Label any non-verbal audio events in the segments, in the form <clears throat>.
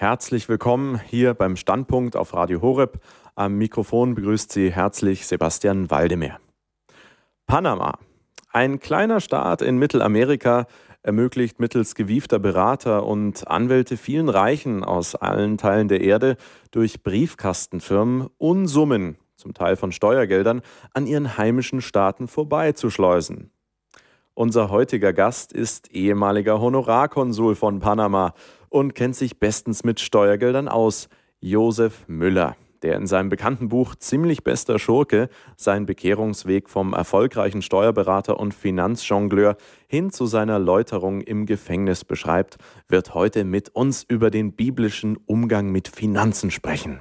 Herzlich willkommen hier beim Standpunkt auf Radio Horeb. Am Mikrofon begrüßt Sie herzlich Sebastian Waldemeyer. Panama. Ein kleiner Staat in Mittelamerika ermöglicht mittels gewiefter Berater und Anwälte vielen Reichen aus allen Teilen der Erde durch Briefkastenfirmen Unsummen, zum Teil von Steuergeldern, an ihren heimischen Staaten vorbeizuschleusen. Unser heutiger Gast ist ehemaliger Honorarkonsul von Panama und kennt sich bestens mit Steuergeldern aus, Josef Müller, der in seinem bekannten Buch Ziemlich bester Schurke seinen Bekehrungsweg vom erfolgreichen Steuerberater und Finanzjongleur hin zu seiner Läuterung im Gefängnis beschreibt, wird heute mit uns über den biblischen Umgang mit Finanzen sprechen.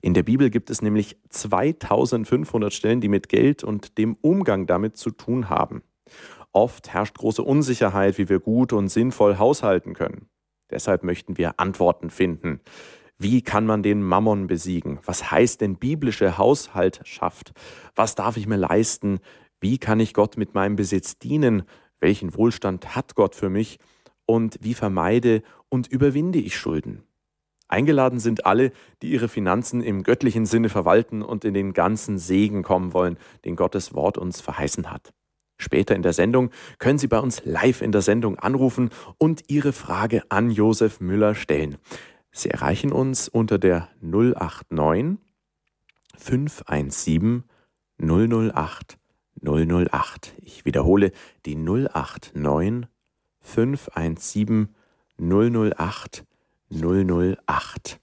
In der Bibel gibt es nämlich 2500 Stellen, die mit Geld und dem Umgang damit zu tun haben. Oft herrscht große Unsicherheit, wie wir gut und sinnvoll haushalten können. Deshalb möchten wir Antworten finden. Wie kann man den Mammon besiegen? Was heißt denn biblische Haushaltschaft? Was darf ich mir leisten? Wie kann ich Gott mit meinem Besitz dienen? Welchen Wohlstand hat Gott für mich? Und wie vermeide und überwinde ich Schulden? Eingeladen sind alle, die ihre Finanzen im göttlichen Sinne verwalten und in den ganzen Segen kommen wollen, den Gottes Wort uns verheißen hat. Später in der Sendung können Sie bei uns live in der Sendung anrufen und Ihre Frage an Josef Müller stellen. Sie erreichen uns unter der 089 517 008 008. Ich wiederhole die 089 517 008 008.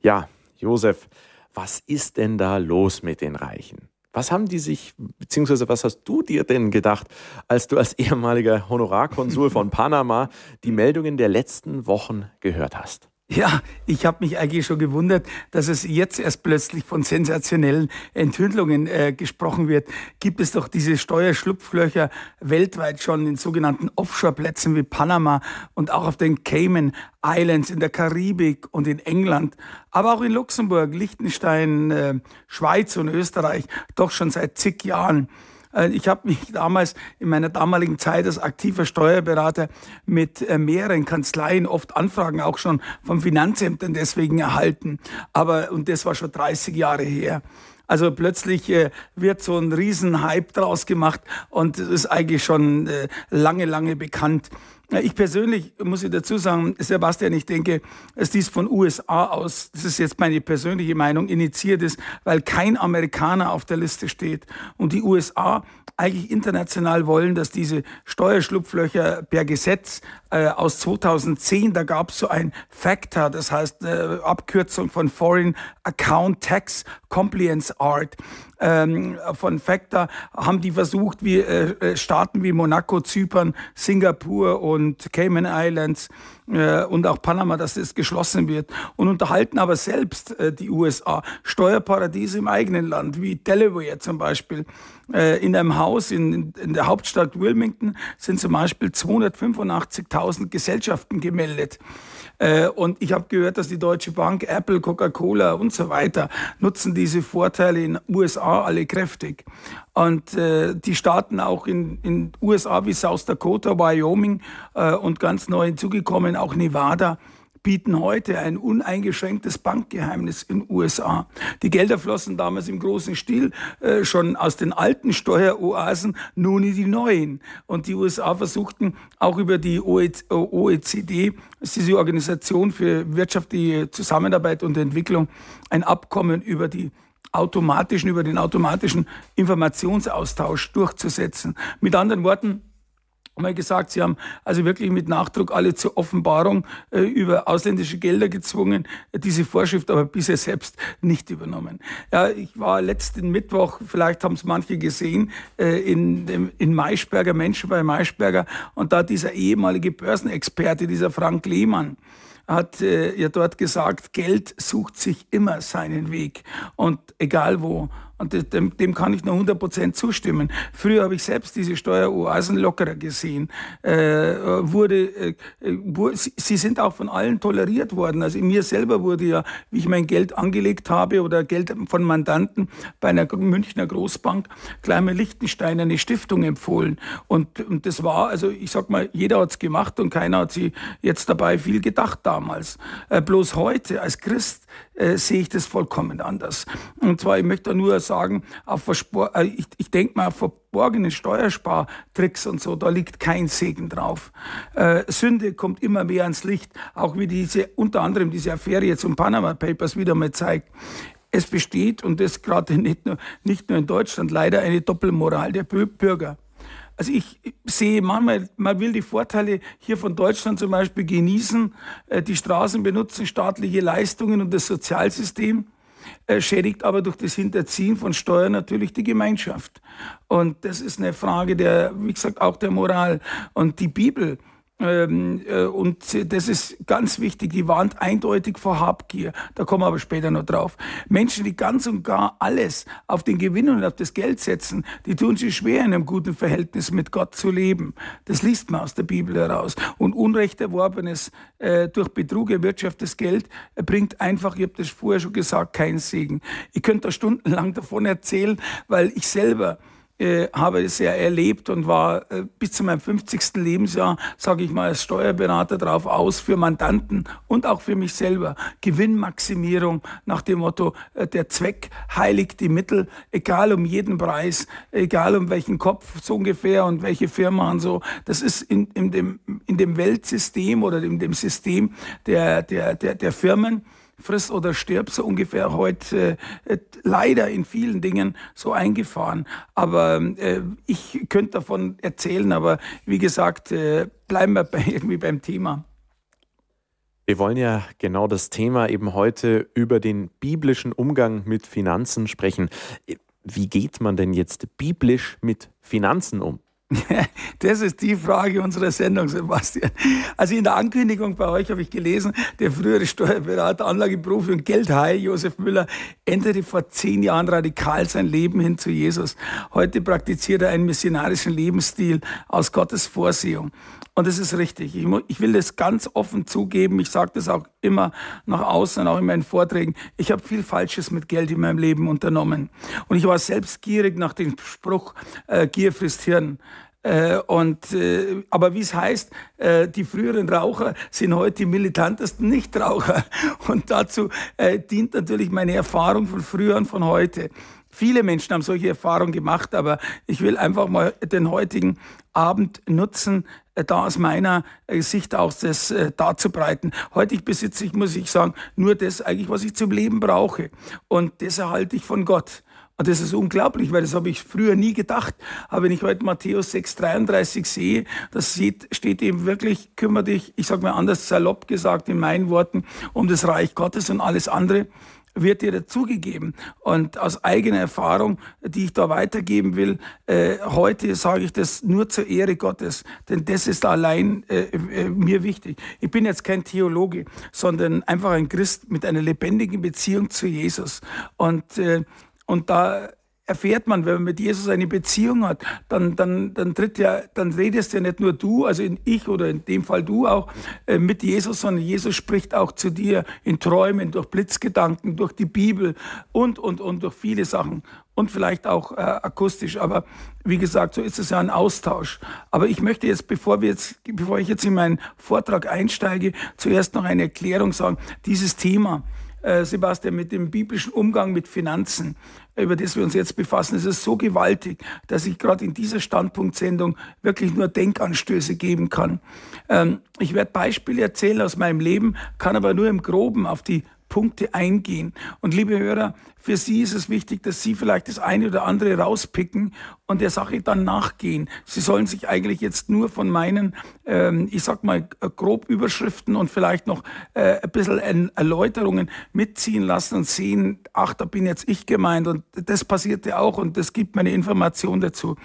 Ja, Josef, was ist denn da los mit den Reichen? Was haben die sich, beziehungsweise was hast du dir denn gedacht, als du als ehemaliger Honorarkonsul von Panama die Meldungen der letzten Wochen gehört hast? Ja, ich habe mich eigentlich schon gewundert, dass es jetzt erst plötzlich von sensationellen Enthüllungen äh, gesprochen wird. Gibt es doch diese Steuerschlupflöcher weltweit schon in sogenannten Offshore-Plätzen wie Panama und auch auf den Cayman Islands in der Karibik und in England, aber auch in Luxemburg, Liechtenstein, äh, Schweiz und Österreich, doch schon seit zig Jahren. Äh, ich habe mich damals in meiner damaligen Zeit als aktiver Steuerberater mit äh, mehreren Kanzleien oft Anfragen auch schon von Finanzämtern deswegen erhalten. Aber, und das war schon 30 Jahre her. Also plötzlich äh, wird so ein Riesenhype draus gemacht und es ist eigentlich schon äh, lange, lange bekannt. Ich persönlich muss ich dazu sagen, Sebastian, ich denke, dass dies von USA aus, das ist jetzt meine persönliche Meinung, initiiert ist, weil kein Amerikaner auf der Liste steht. Und die USA eigentlich international wollen, dass diese Steuerschlupflöcher per Gesetz äh, aus 2010, da gab es so ein FACTA, das heißt äh, Abkürzung von Foreign Account Tax Compliance Art. Ähm, von FACTA haben die versucht, wie äh, äh, Staaten wie Monaco, Zypern, Singapur und Cayman Islands äh, und auch Panama, dass das geschlossen wird und unterhalten aber selbst äh, die USA Steuerparadiese im eigenen Land, wie Delaware zum Beispiel. Äh, in einem Haus in, in der Hauptstadt Wilmington sind zum Beispiel 285.000 Gesellschaften gemeldet. Äh, und ich habe gehört, dass die Deutsche Bank, Apple, Coca-Cola und so weiter nutzen diese Vorteile in USA alle kräftig. Und äh, die Staaten auch in, in USA wie South Dakota, Wyoming äh, und ganz neu hinzugekommen auch Nevada bieten heute ein uneingeschränktes Bankgeheimnis in USA. Die Gelder flossen damals im großen Stil äh, schon aus den alten Steueroasen, nun in die neuen. Und die USA versuchten auch über die OECD, das ist diese Organisation für wirtschaftliche Zusammenarbeit und Entwicklung, ein Abkommen über die automatischen, über den automatischen Informationsaustausch durchzusetzen. Mit anderen Worten, mal gesagt, sie haben also wirklich mit Nachdruck alle zur Offenbarung äh, über ausländische Gelder gezwungen, diese Vorschrift aber bisher selbst nicht übernommen. Ja, ich war letzten Mittwoch, vielleicht haben es manche gesehen, äh, in, in Maischberger, Menschen bei Maischberger und da dieser ehemalige Börsenexperte, dieser Frank Lehmann, hat äh, ja dort gesagt, Geld sucht sich immer seinen Weg und egal wo. Und dem, dem kann ich nur 100 Prozent zustimmen. Früher habe ich selbst diese Steueroasen lockerer gesehen. Äh, wurde, äh, wurde, sie sind auch von allen toleriert worden. Also in mir selber wurde ja, wie ich mein Geld angelegt habe oder Geld von Mandanten bei einer Münchner Großbank, gleich Lichtenstein eine Stiftung empfohlen. Und, und das war, also ich sag mal, jeder hat es gemacht und keiner hat sie jetzt dabei viel gedacht damals. Äh, bloß heute als Christ äh, sehe ich das vollkommen anders. Und zwar, ich möchte nur sagen, auf Verspor äh, ich, ich denke mal auf verborgene Steuerspartricks und so, da liegt kein Segen drauf. Äh, Sünde kommt immer mehr ans Licht, auch wie diese, unter anderem diese Affäre jetzt um Panama Papers wieder mal zeigt. Es besteht, und das gerade nicht nur, nicht nur in Deutschland, leider eine Doppelmoral der Bürger. Also ich sehe manchmal, man will die Vorteile hier von Deutschland zum Beispiel genießen, äh, die Straßen benutzen, staatliche Leistungen und das Sozialsystem, äh, schädigt aber durch das Hinterziehen von Steuern natürlich die Gemeinschaft. Und das ist eine Frage der, wie gesagt, auch der Moral. Und die Bibel, ähm, äh, und das ist ganz wichtig, die warnt eindeutig vor Habgier. Da kommen wir aber später noch drauf. Menschen, die ganz und gar alles auf den Gewinn und auf das Geld setzen, die tun sich schwer, in einem guten Verhältnis mit Gott zu leben. Das liest man aus der Bibel heraus. Und Unrecht erworbenes, äh, durch Betrug erwirtschaftetes Geld äh, bringt einfach, ich habe das vorher schon gesagt, keinen Segen. Ich könnte da stundenlang davon erzählen, weil ich selber äh, habe es ja erlebt und war äh, bis zu meinem 50. Lebensjahr, sage ich mal, als Steuerberater drauf aus für Mandanten und auch für mich selber. Gewinnmaximierung nach dem Motto, äh, der Zweck heiligt die Mittel, egal um jeden Preis, egal um welchen Kopf so ungefähr und welche Firma und so. Das ist in, in, dem, in dem Weltsystem oder in dem System der, der, der, der Firmen friss oder stirb so ungefähr heute äh, leider in vielen Dingen so eingefahren. Aber äh, ich könnte davon erzählen, aber wie gesagt, äh, bleiben wir bei, <laughs> irgendwie beim Thema. Wir wollen ja genau das Thema eben heute über den biblischen Umgang mit Finanzen sprechen. Wie geht man denn jetzt biblisch mit Finanzen um? <laughs> Das ist die Frage unserer Sendung, Sebastian. Also in der Ankündigung bei euch habe ich gelesen, der frühere Steuerberater, Anlageprofi und Geldhai Josef Müller änderte vor zehn Jahren radikal sein Leben hin zu Jesus. Heute praktiziert er einen missionarischen Lebensstil aus Gottes Vorsehung. Und das ist richtig. Ich, ich will das ganz offen zugeben. Ich sage das auch immer nach außen, auch in meinen Vorträgen. Ich habe viel Falsches mit Geld in meinem Leben unternommen. Und ich war selbst gierig nach dem Spruch, äh, Gier frisst Hirn. Äh, und, äh, aber wie es heißt, äh, die früheren Raucher sind heute die militantesten Nichtraucher. <laughs> Und dazu äh, dient natürlich meine Erfahrung von früher und von heute. Viele Menschen haben solche Erfahrungen gemacht, aber ich will einfach mal den heutigen Abend nutzen, äh, da aus meiner äh, Sicht auch das äh, darzubreiten. Heute besitze ich, muss ich sagen, nur das eigentlich, was ich zum Leben brauche. Und das erhalte ich von Gott. Und das ist unglaublich, weil das habe ich früher nie gedacht. Aber wenn ich heute Matthäus 6,33 sehe, das steht eben wirklich, kümmere dich, ich sage mal anders salopp gesagt in meinen Worten, um das Reich Gottes und alles andere wird dir dazugegeben. Und aus eigener Erfahrung, die ich da weitergeben will, äh, heute sage ich das nur zur Ehre Gottes, denn das ist allein äh, äh, mir wichtig. Ich bin jetzt kein Theologe, sondern einfach ein Christ mit einer lebendigen Beziehung zu Jesus. Und, äh, und da erfährt man, wenn man mit Jesus eine Beziehung hat, dann, dann, dann tritt ja, dann redest ja nicht nur du, also ich oder in dem Fall du auch, äh, mit Jesus, sondern Jesus spricht auch zu dir in Träumen, durch Blitzgedanken, durch die Bibel und, und, und durch viele Sachen und vielleicht auch äh, akustisch. Aber wie gesagt, so ist es ja ein Austausch. Aber ich möchte jetzt, bevor wir jetzt, bevor ich jetzt in meinen Vortrag einsteige, zuerst noch eine Erklärung sagen. Dieses Thema, äh, Sebastian, mit dem biblischen Umgang mit Finanzen, über das wir uns jetzt befassen, ist es so gewaltig, dass ich gerade in dieser Standpunktsendung wirklich nur Denkanstöße geben kann. Ähm, ich werde Beispiele erzählen aus meinem Leben, kann aber nur im Groben auf die Punkte eingehen. Und liebe Hörer, für Sie ist es wichtig, dass Sie vielleicht das eine oder andere rauspicken und der Sache dann nachgehen. Sie sollen sich eigentlich jetzt nur von meinen, ähm, ich sag mal, grob Überschriften und vielleicht noch äh, ein bisschen Erläuterungen mitziehen lassen und sehen, ach, da bin jetzt ich gemeint und das passierte auch und das gibt mir eine Information dazu.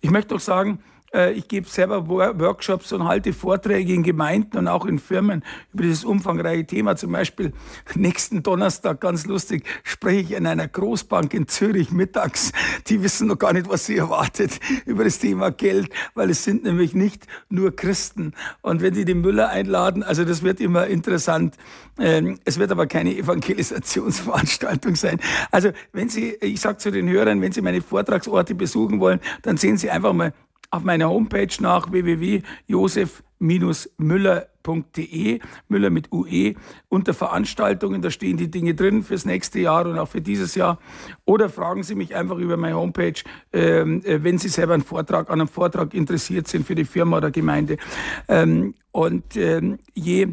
Ich möchte auch sagen, Äh, ich gebe selber Workshops und halte Vorträge in Gemeinden und auch in Firmen über dieses umfangreiche Thema. Zum Beispiel nächsten Donnerstag, ganz lustig, spreche ich in einer Großbank in Zürich mittags. Die wissen noch gar nicht, was sie erwartet <laughs> über das Thema Geld, weil es sind nämlich nicht nur Christen. Und wenn die den Müller einladen, also das wird immer interessant. Ähm, es wird aber keine Evangelisationsveranstaltung sein. Also wenn Sie, ich sage zu den Hörern, wenn Sie meine Vortragsorte besuchen wollen, dann sehen Sie einfach mal auf meiner Homepage nach www.josef-müller.de, Müller mit UE, unter Veranstaltungen, da stehen die Dinge drin fürs nächste Jahr und auch für dieses Jahr. Oder fragen Sie mich einfach über meine Homepage, ähm, äh, wenn Sie selber einen Vortrag, an einem Vortrag interessiert sind für die Firma oder Gemeinde. Ähm, und ähm, je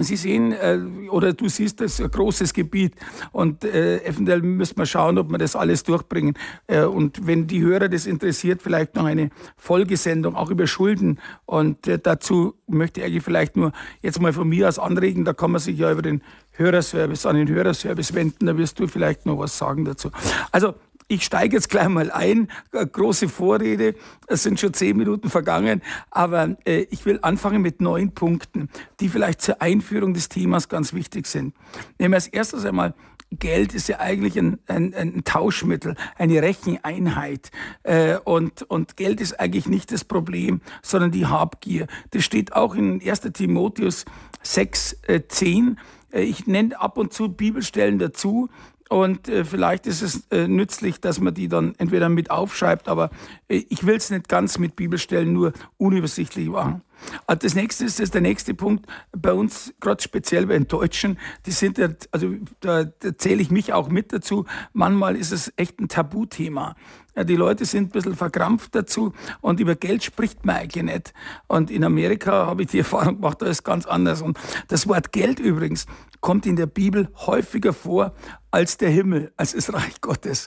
Sie sehen äh, oder du siehst das ein großes Gebiet und äh, eventuell müssen wir schauen, ob wir das alles durchbringen. Äh, und wenn die Hörer das interessiert, vielleicht noch eine Folgesendung auch über Schulden. Und äh, dazu möchte ich eigentlich vielleicht nur jetzt mal von mir aus anregen. Da kann man sich ja über den Hörerservice an den Hörerservice wenden. Da wirst du vielleicht noch was sagen dazu. Also ich steige jetzt gleich mal ein. Große Vorrede. Es sind schon zehn Minuten vergangen. Aber äh, ich will anfangen mit neun Punkten, die vielleicht zur Einführung des Themas ganz wichtig sind. Nehmen wir als erstes einmal Geld ist ja eigentlich ein, ein, ein Tauschmittel, eine Recheneinheit. Äh, und, und Geld ist eigentlich nicht das Problem, sondern die Habgier. Das steht auch in 1 Timotheus 6, äh, 10. Äh, ich nenne ab und zu Bibelstellen dazu, und äh, vielleicht ist es äh, nützlich, dass man die dann entweder mit aufschreibt, aber äh, ich will es nicht ganz mit Bibelstellen nur unübersichtlich machen. Also das nächste ist, das ist der nächste Punkt bei uns, gerade speziell bei den Deutschen, die sind ja, also da, da zähle ich mich auch mit dazu. Manchmal ist es echt ein Tabuthema. Ja, die Leute sind ein bisschen verkrampft dazu und über Geld spricht man eigentlich nicht. Und in Amerika habe ich die <laughs> Erfahrung gemacht, da ist ganz anders. Und das Wort Geld übrigens kommt in der Bibel häufiger vor als der Himmel, als das Reich Gottes.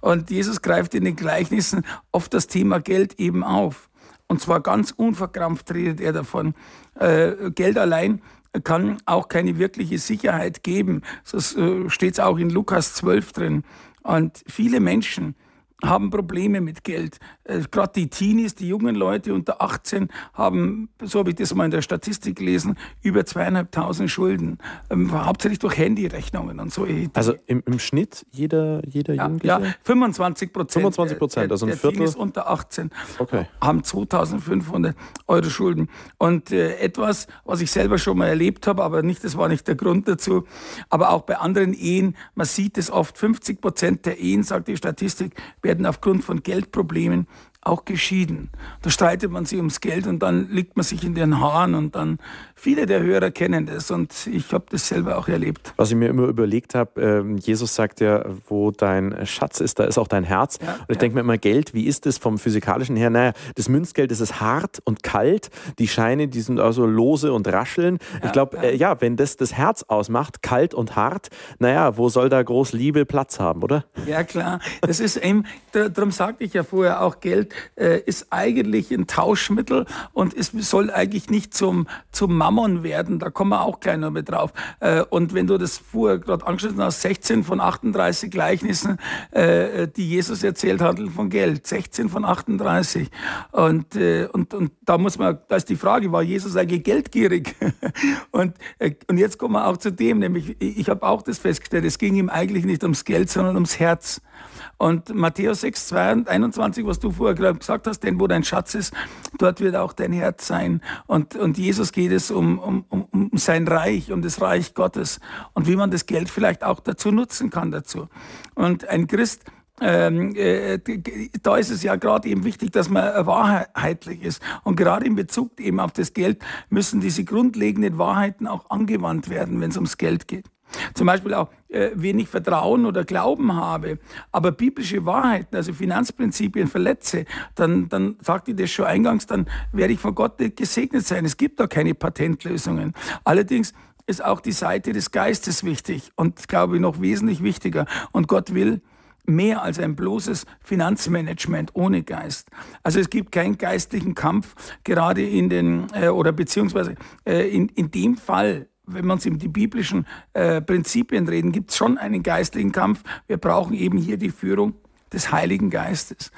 Und Jesus greift in den Gleichnissen oft das Thema Geld eben auf. Und zwar ganz unverkrampft redet er davon. Äh, Geld allein kann auch keine wirkliche Sicherheit geben. Das äh, steht auch in Lukas 12 drin. Und viele Menschen, haben Probleme mit Geld. Äh, Gerade die Teenies, die jungen Leute unter 18 haben, so habe ich das mal in der Statistik gelesen, über zweieinhalbtausend Schulden. Ähm, hauptsächlich durch Handyrechnungen und so. Also im, im Schnitt jeder, jeder ja, Jugendliche? Ja, 25 Prozent. 25 Prozent, also ein der Viertel? Teenies unter 18 okay. haben 2500 Euro Schulden. Und äh, etwas, was ich selber schon mal erlebt habe, aber nicht, das war nicht der Grund dazu, aber auch bei anderen Ehen, man sieht es oft, 50 Prozent der Ehen, sagt die Statistik, werden aufgrund von Geldproblemen auch geschieden. Da streitet man sich ums Geld und dann liegt man sich in den Haaren und dann viele der Hörer kennen das und ich habe das selber auch erlebt. Was ich mir immer überlegt habe, äh, Jesus sagt ja, wo dein Schatz ist, da ist auch dein Herz. Ja, und ich ja. denke mir immer, Geld, wie ist das vom physikalischen her? Naja, das Münzgeld das ist hart und kalt, die Scheine, die sind also lose und rascheln. Ja, ich glaube, äh, ja, wenn das das Herz ausmacht, kalt und hart, naja, wo soll da groß Liebe Platz haben, oder? Ja, klar. Das ist eben, darum sagte ich ja vorher auch, Geld äh, ist eigentlich ein Tauschmittel und es soll eigentlich nicht zum, zum Mammon werden. Da kommen wir auch gleich noch mit drauf. Äh, und wenn du das vorher gerade angeschnitten hast, 16 von 38 Gleichnissen, äh, die Jesus erzählt, handeln von Geld. 16 von 38. Und, äh, und, und da muss man, da ist die Frage, war Jesus eigentlich geldgierig? <laughs> und, äh, und jetzt kommen wir auch zu dem, nämlich ich habe auch das festgestellt, es ging ihm eigentlich nicht ums Geld, sondern ums Herz. Und Matthäus 6, 21, was du vorher gesagt hast, denn wo dein Schatz ist, dort wird auch dein Herz sein. Und, und Jesus geht es um, um, um, sein Reich, um das Reich Gottes und wie man das Geld vielleicht auch dazu nutzen kann dazu. Und ein Christ, ähm, äh, da ist es ja gerade eben wichtig, dass man wahrheitlich ist. Und gerade in Bezug eben auf das Geld müssen diese grundlegenden Wahrheiten auch angewandt werden, wenn es ums Geld geht. Zum Beispiel auch, äh, wenig Vertrauen oder Glauben habe, aber biblische Wahrheiten, also Finanzprinzipien verletze, dann, dann sagte ich das schon eingangs, dann werde ich von Gott nicht gesegnet sein. Es gibt da keine Patentlösungen. Allerdings ist auch die Seite des Geistes wichtig und glaube ich noch wesentlich wichtiger. Und Gott will, mehr als ein bloßes Finanzmanagement ohne Geist. Also es gibt keinen geistlichen Kampf, gerade in den, äh, oder beziehungsweise äh, in, in dem Fall, wenn man in die biblischen äh, Prinzipien reden, gibt es schon einen geistlichen Kampf. Wir brauchen eben hier die Führung des Heiligen Geistes.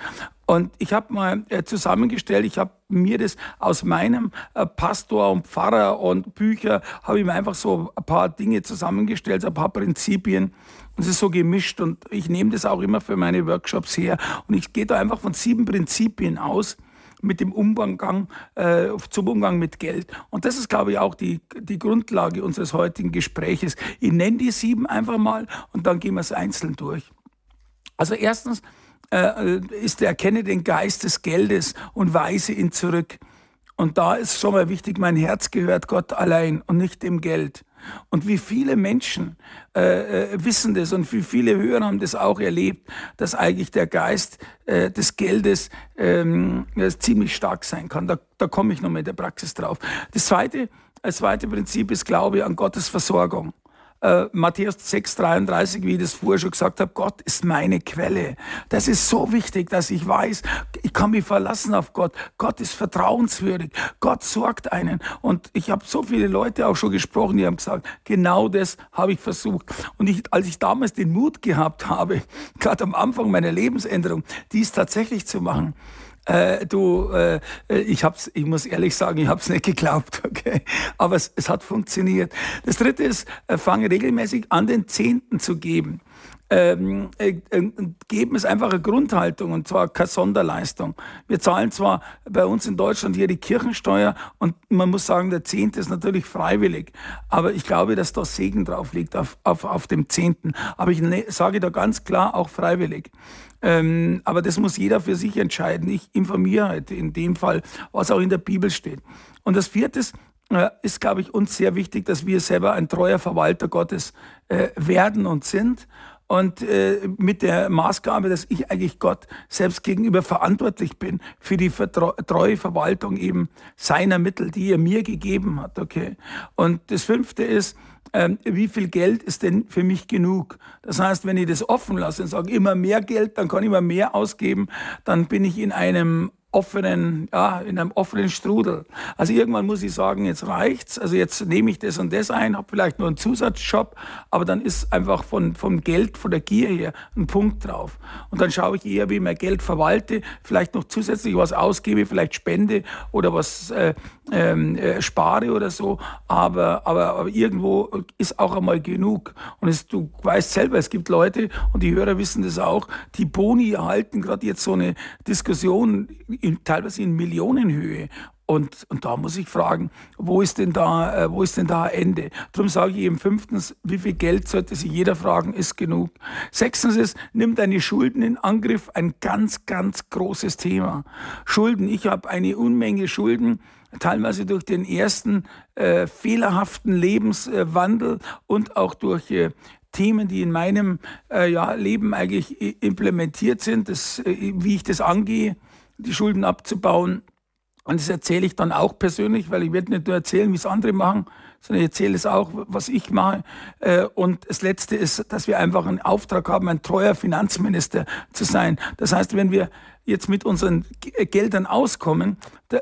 Und ich habe mal äh, zusammengestellt, ich habe mir das aus meinem äh, Pastor und Pfarrer und Bücher, habe ich mir einfach so ein paar Dinge zusammengestellt, ein paar Prinzipien. Und es ist so gemischt und ich nehme das auch immer für meine Workshops her. Und ich gehe da einfach von sieben Prinzipien aus mit dem Umgang, äh, zum Umgang mit Geld. Und das ist, glaube ich, auch die, die Grundlage unseres heutigen Gespräches. Ich nenne die sieben einfach mal und dann gehen wir es einzeln durch. Also erstens, äh, ist, erkenne den Geist des Geldes und weise ihn zurück. Und da ist schon mal wichtig, mein Herz gehört Gott allein und nicht dem Geld. Und wie viele Menschen äh, äh, wissen das und wie viele Hörer haben das auch erlebt, dass eigentlich der Geist äh, des Geldes ähm, ziemlich stark sein kann. Da, da komme ich noch mit der Praxis drauf. Das zweite, das zweite Prinzip ist Glaube an Gottes Versorgung äh, Matthäus 6,33, wie ich das vorher schon gesagt habe, Gott ist meine Quelle. Das ist so wichtig, dass ich weiß, ich kann mich verlassen auf Gott. Gott ist vertrauenswürdig. Gott sorgt einen. Und ich habe so viele Leute auch schon gesprochen, die haben gesagt, genau das habe ich versucht. Und ich, als ich damals den Mut gehabt habe, <laughs> gerade am Anfang meiner Lebensänderung, dies tatsächlich zu machen, äh, du, äh, ich hab's, ich muss ehrlich sagen, ich habe es nicht geglaubt, <laughs> okay, aber es, es hat funktioniert. Das Dritte ist, äh, fange regelmäßig an, den Zehnten zu geben. Ähm, äh, äh, geben es einfach eine Grundhaltung und zwar keine Sonderleistung. Wir zahlen zwar bei uns in Deutschland hier die Kirchensteuer und man muss sagen, der Zehnte ist natürlich freiwillig, aber ich glaube, dass da Segen drauf liegt auf, auf, auf dem Zehnten. Aber ich ne, sage da ganz klar auch freiwillig. Ähm, aber das muss jeder für sich entscheiden. Ich informiere halt in dem Fall, was auch in der Bibel steht. Und das vierte äh, ist, glaube ich, uns sehr wichtig, dass wir selber ein treuer Verwalter Gottes äh, werden und sind. Und äh, mit der Maßgabe, dass ich eigentlich Gott selbst gegenüber verantwortlich bin für die treue Verwaltung eben seiner Mittel, die er mir gegeben hat. Okay. Und das fünfte ist, ähm, wie viel Geld ist denn für mich genug? Das heißt, wenn ich das offen lasse und sage, immer mehr Geld, dann kann ich immer mehr ausgeben, dann bin ich in einem offenen, ja, in einem offenen Strudel. Also irgendwann muss ich sagen, jetzt reicht's. Also jetzt nehme ich das und das ein, habe vielleicht nur einen Zusatzjob, aber dann ist einfach von, vom Geld, von der Gier her ein Punkt drauf. Und dann schaue ich eher, wie ich mein Geld verwalte, vielleicht noch zusätzlich was ausgebe, vielleicht spende oder was äh, ähm, äh, spare oder so. Aber, aber, aber irgendwo ist auch einmal genug. Und es, du weißt selber, es gibt Leute, und die Hörer wissen das auch, die Boni erhalten gerade jetzt so eine Diskussion in, teilweise in Millionenhöhe. Und, und da muss ich fragen, wo ist denn da, äh, wo ist denn da Ende? Darum sage ich eben fünftens, wie viel Geld sollte sich jeder fragen, ist genug. Sechstens ist, nimm deine Schulden in Angriff, ein ganz, ganz großes Thema. Schulden, ich habe eine Unmenge Schulden, teilweise durch den ersten äh, fehlerhaften Lebenswandel und auch durch äh, Themen, die in meinem äh, ja, Leben eigentlich implementiert sind, das, äh, wie ich das angehe die Schulden abzubauen. Und das erzähle ich dann auch persönlich, weil ich werde nicht nur erzählen, wie es andere machen, sondern ich erzähle es auch, was ich mache. Äh, und das Letzte ist, dass wir einfach einen Auftrag haben, ein treuer Finanzminister zu sein. Das heißt, wenn wir jetzt mit unseren Geldern auskommen,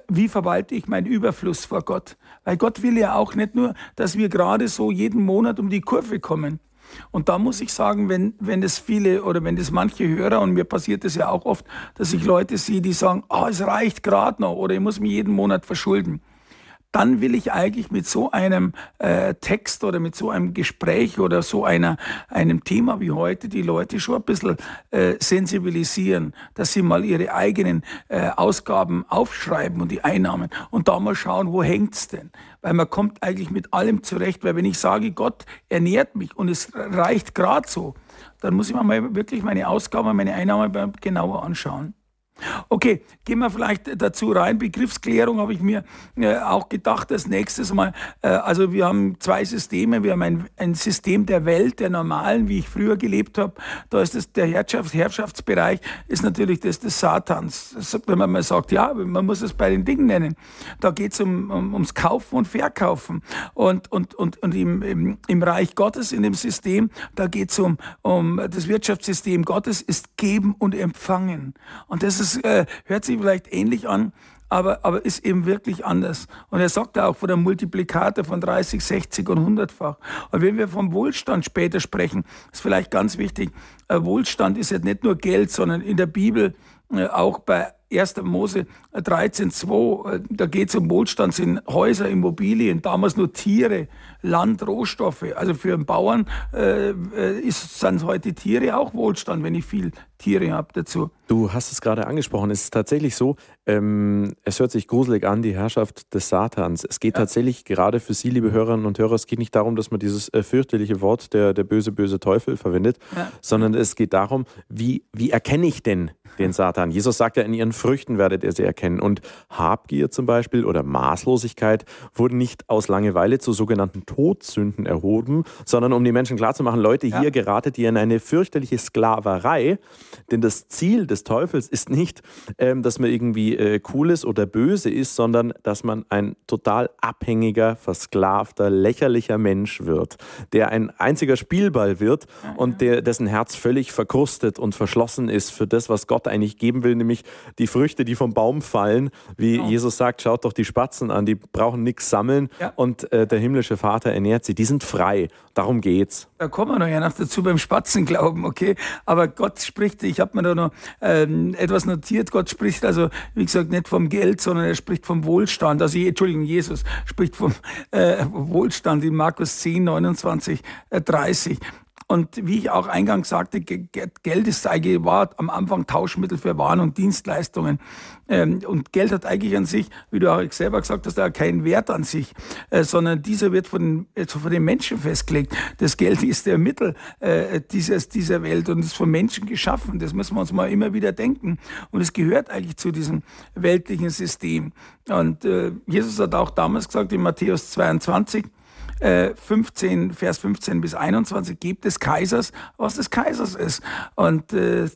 wie verwalte ich meinen Überfluss vor Gott? Weil Gott will ja auch nicht nur, dass wir gerade so jeden Monat um die Kurve kommen. Und da muss ich sagen, wenn, wenn es viele oder wenn das manche Hörer, und mir passiert das ja auch oft, dass ich Leute sehe, die sagen, oh, es reicht gerade noch oder ich muss mich jeden Monat verschulden dann will ich eigentlich mit so einem äh, Text oder mit so einem Gespräch oder so einer, einem Thema wie heute die Leute schon ein bisschen äh, sensibilisieren, dass sie mal ihre eigenen äh, Ausgaben aufschreiben und die Einnahmen und da mal schauen, wo hängt's denn? Weil man kommt eigentlich mit allem zurecht, weil wenn ich sage, Gott ernährt mich und es reicht gerade so, dann muss ich mir mal wirklich meine Ausgaben, meine Einnahmen genauer anschauen. Okay, gehen wir vielleicht dazu rein. Begriffsklärung habe ich mir äh, auch gedacht, das nächstes Mal. Äh, also wir haben zwei Systeme. Wir haben ein, ein, System der Welt, der normalen, wie ich früher gelebt habe. Da ist das, der Herrschafts Herrschaftsbereich ist natürlich das des Satans. Das, wenn man mal sagt, ja, man muss es bei den Dingen nennen. Da geht es um, um, ums Kaufen und Verkaufen. Und, und, und, und im, im, im Reich Gottes, in dem System, da geht es um, um das Wirtschaftssystem Gottes, ist geben und empfangen. Und das ist das äh, hört sich vielleicht ähnlich an, aber, aber ist eben wirklich anders. Und er sagt auch von der Multiplikator von 30, 60 und 100-fach. Und wenn wir vom Wohlstand später sprechen, ist vielleicht ganz wichtig, äh, Wohlstand ist ja nicht nur Geld, sondern in der Bibel auch bei 1. Mose 13,2, äh, da geht es um Wohlstand, sind Häuser, Immobilien, damals nur Tiere, Land, Rohstoffe. Also für einen Bauern äh, äh, ist, sind heute Tiere auch Wohlstand, wenn ich viel Tiere habe dazu. Du hast es gerade angesprochen. Es ist tatsächlich so, ähm, es hört sich gruselig an, die Herrschaft des Satans. Es geht ja. tatsächlich gerade für Sie, liebe Hörerinnen und Hörer, es geht nicht darum, dass man dieses äh, fürchterliche Wort, der, der böse, böse Teufel verwendet, ja. sondern es geht darum, wie, wie erkenne ich denn den Satan? Jesus sagt ja, in ihren Früchten werdet ihr sie erkennen. Und Habgier zum Beispiel oder Maßlosigkeit wurden nicht aus Langeweile zu sogenannten Todsünden erhoben, sondern um die Menschen klarzumachen, Leute, ja. hier geratet ihr in eine fürchterliche Sklaverei, denn das Ziel des Teufels ist nicht, ähm, dass man irgendwie äh, cool ist oder böse ist, sondern dass man ein total abhängiger, versklavter, lächerlicher Mensch wird, der ein einziger Spielball wird und der, dessen Herz völlig verkrustet und verschlossen ist für das, was Gott eigentlich geben will, nämlich die Früchte, die vom Baum fallen. Wie genau. Jesus sagt, schaut doch die Spatzen an, die brauchen nichts sammeln ja. und äh, der himmlische Vater ernährt sie. Die sind frei. Darum geht's. Da kommen wir noch ja noch dazu beim Spatzenglauben, okay? Aber Gott spricht, ich habe mir da noch ähm, etwas notiert. Gott spricht also, wie gesagt, nicht vom Geld, sondern er spricht vom Wohlstand. Also, Entschuldigung, Jesus spricht vom äh, Wohlstand in Markus 10, 29, äh, 30. Und wie ich auch eingangs sagte, Geld ist eigentlich war am Anfang Tauschmittel für Waren und Dienstleistungen. Ähm, und Geld hat eigentlich an sich, wie du auch selber gesagt hast, keinen Wert an sich, äh, sondern dieser wird von, von den Menschen festgelegt. Das Geld ist der Mittel äh, dieses, dieser Welt und ist von Menschen geschaffen. Das müssen wir uns mal immer wieder denken. Und es gehört eigentlich zu diesem weltlichen System. Und äh, Jesus hat auch damals gesagt in Matthäus 22, 15, äh, Vers 15 bis 21, gibt des Kaisers, was des Kaisers ist. Und äh,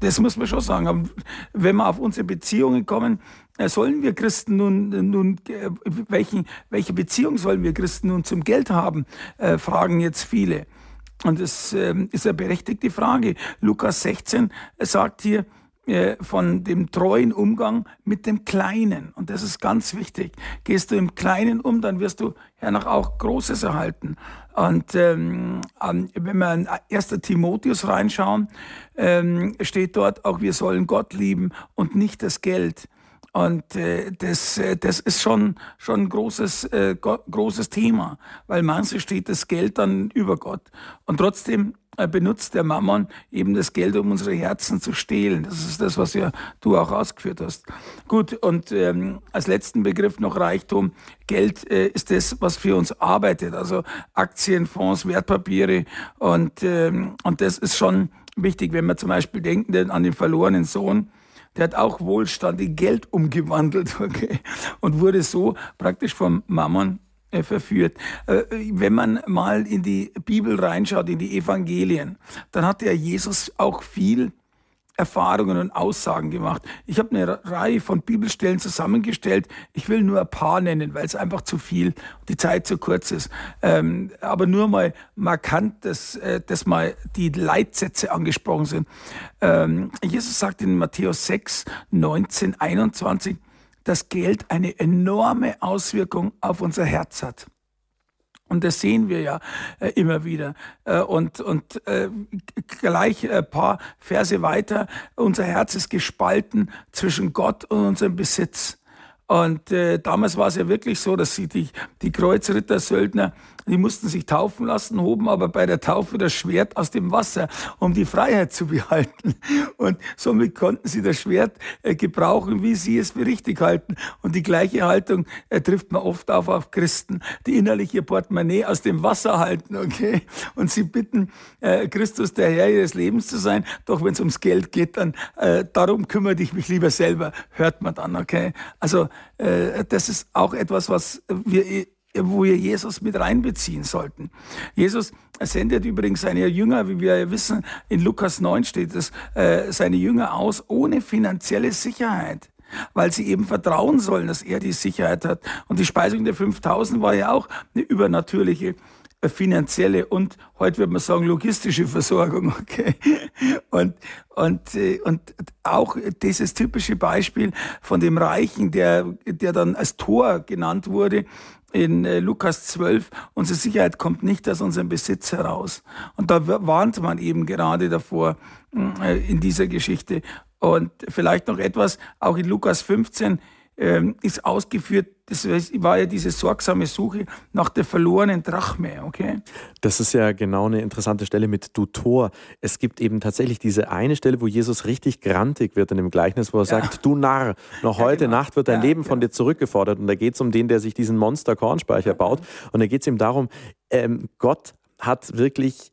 das muss man schon sagen. Wenn wir auf unsere Beziehungen kommen, äh, sollen wir Christen nun, nun welchen, welche Beziehung sollen wir Christen nun zum Geld haben, äh, fragen jetzt viele. Und das äh, ist eine berechtigte Frage. Lukas 16 sagt hier, äh, von dem treuen Umgang mit dem Kleinen. Und das ist ganz wichtig. Gehst du im Kleinen um, dann wirst du hernach auch Großes erhalten. Und ähm, wenn wir in 1. Timotheus reinschauen, ähm, steht dort auch, wir sollen Gott lieben und nicht das Geld. Und äh, das, äh, das ist schon, schon ein großes, äh, großes Thema, weil manche steht das Geld dann über Gott. Und trotzdem äh, benutzt der Mammon eben das Geld, um unsere Herzen zu stehlen. Das ist das, was ja du auch ausgeführt hast. Gut, und ähm, als letzten Begriff noch Reichtum. Geld äh, ist das, was für uns arbeitet, also Aktien, Fonds, Wertpapiere. Und, ähm, und das ist schon wichtig, wenn wir zum Beispiel denken an den verlorenen Sohn. Der hat auch Wohlstand in Geld umgewandelt, <laughs> okay, und wurde so praktisch vom Mammon äh, verführt. Äh, wenn man mal in die Bibel reinschaut, in die Evangelien, dann hat ja Jesus auch viel Erfahrungen und Aussagen gemacht. Ich habe eine Reihe von Bibelstellen zusammengestellt. Ich will nur ein paar nennen, weil es einfach zu viel, die Zeit zu kurz ist. Ähm, aber nur mal markant, dass, äh, dass mal die Leitsätze angesprochen sind. Ähm, Jesus sagt in Matthäus 6, 19, 21, dass Geld eine enorme Auswirkung auf unser Herz hat. Und das sehen wir ja äh, immer wieder. Äh, und und äh, gleich ein paar Verse weiter, unser Herz ist gespalten zwischen Gott und unserem Besitz. Und äh, damals war es ja wirklich so, dass sie die, die Kreuzritter-Söldner die mussten sich taufen lassen, hoben aber bei der Taufe das Schwert aus dem Wasser, um die Freiheit zu <laughs> behalten. Und somit konnten sie das Schwert äh, gebrauchen, wie sie es für richtig halten. Und die gleiche Haltung äh, trifft man oft auf auf Christen, die innerlich ihr Portemonnaie aus dem Wasser halten, okay? Und sie bitten, äh, Christus der Herr ihres Lebens zu sein. Doch wenn es ums Geld geht, dann darum kümmere ich mich lieber selber, hört man dann, okay? Also das ist auch etwas, was wir wo wir Jesus mit reinbeziehen sollten. Jesus sendet übrigens seine Jünger, wie wir wissen, in Lukas 9 steht es, äh, seine Jünger aus ohne finanzielle Sicherheit weil sie eben vertrauen sollen, dass er die Sicherheit hat. Und die Speisung der 5000 war ja auch eine übernatürliche äh, finanzielle und heute würde man sagen logistische Versorgung. <laughs> Okay? Und, und, äh, und auch dieses typische Beispiel von dem Reichen, der, der dann als Tor genannt wurde, in äh, Lukas 12, unsere Sicherheit kommt nicht aus unserem Besitz heraus. Und da warnt man eben gerade davor äh, in dieser Geschichte. Und vielleicht noch etwas, auch in Lukas 15 ähm, ist ausgeführt, das war ja diese sorgsame Suche nach der verlorenen Drachme, okay? Das ist ja genau eine interessante Stelle mit Du Tor. Es gibt eben tatsächlich diese eine Stelle, wo Jesus richtig grantig wird in dem Gleichnis, wo er ja. sagt, du Narr, noch ja, heute genau. Nacht wird dein ja, Leben von dir zurückgefordert. Und da geht es um den, der sich diesen Monster-Kornspeicher baut. Und da geht es ihm darum, ähm, Gott hat wirklich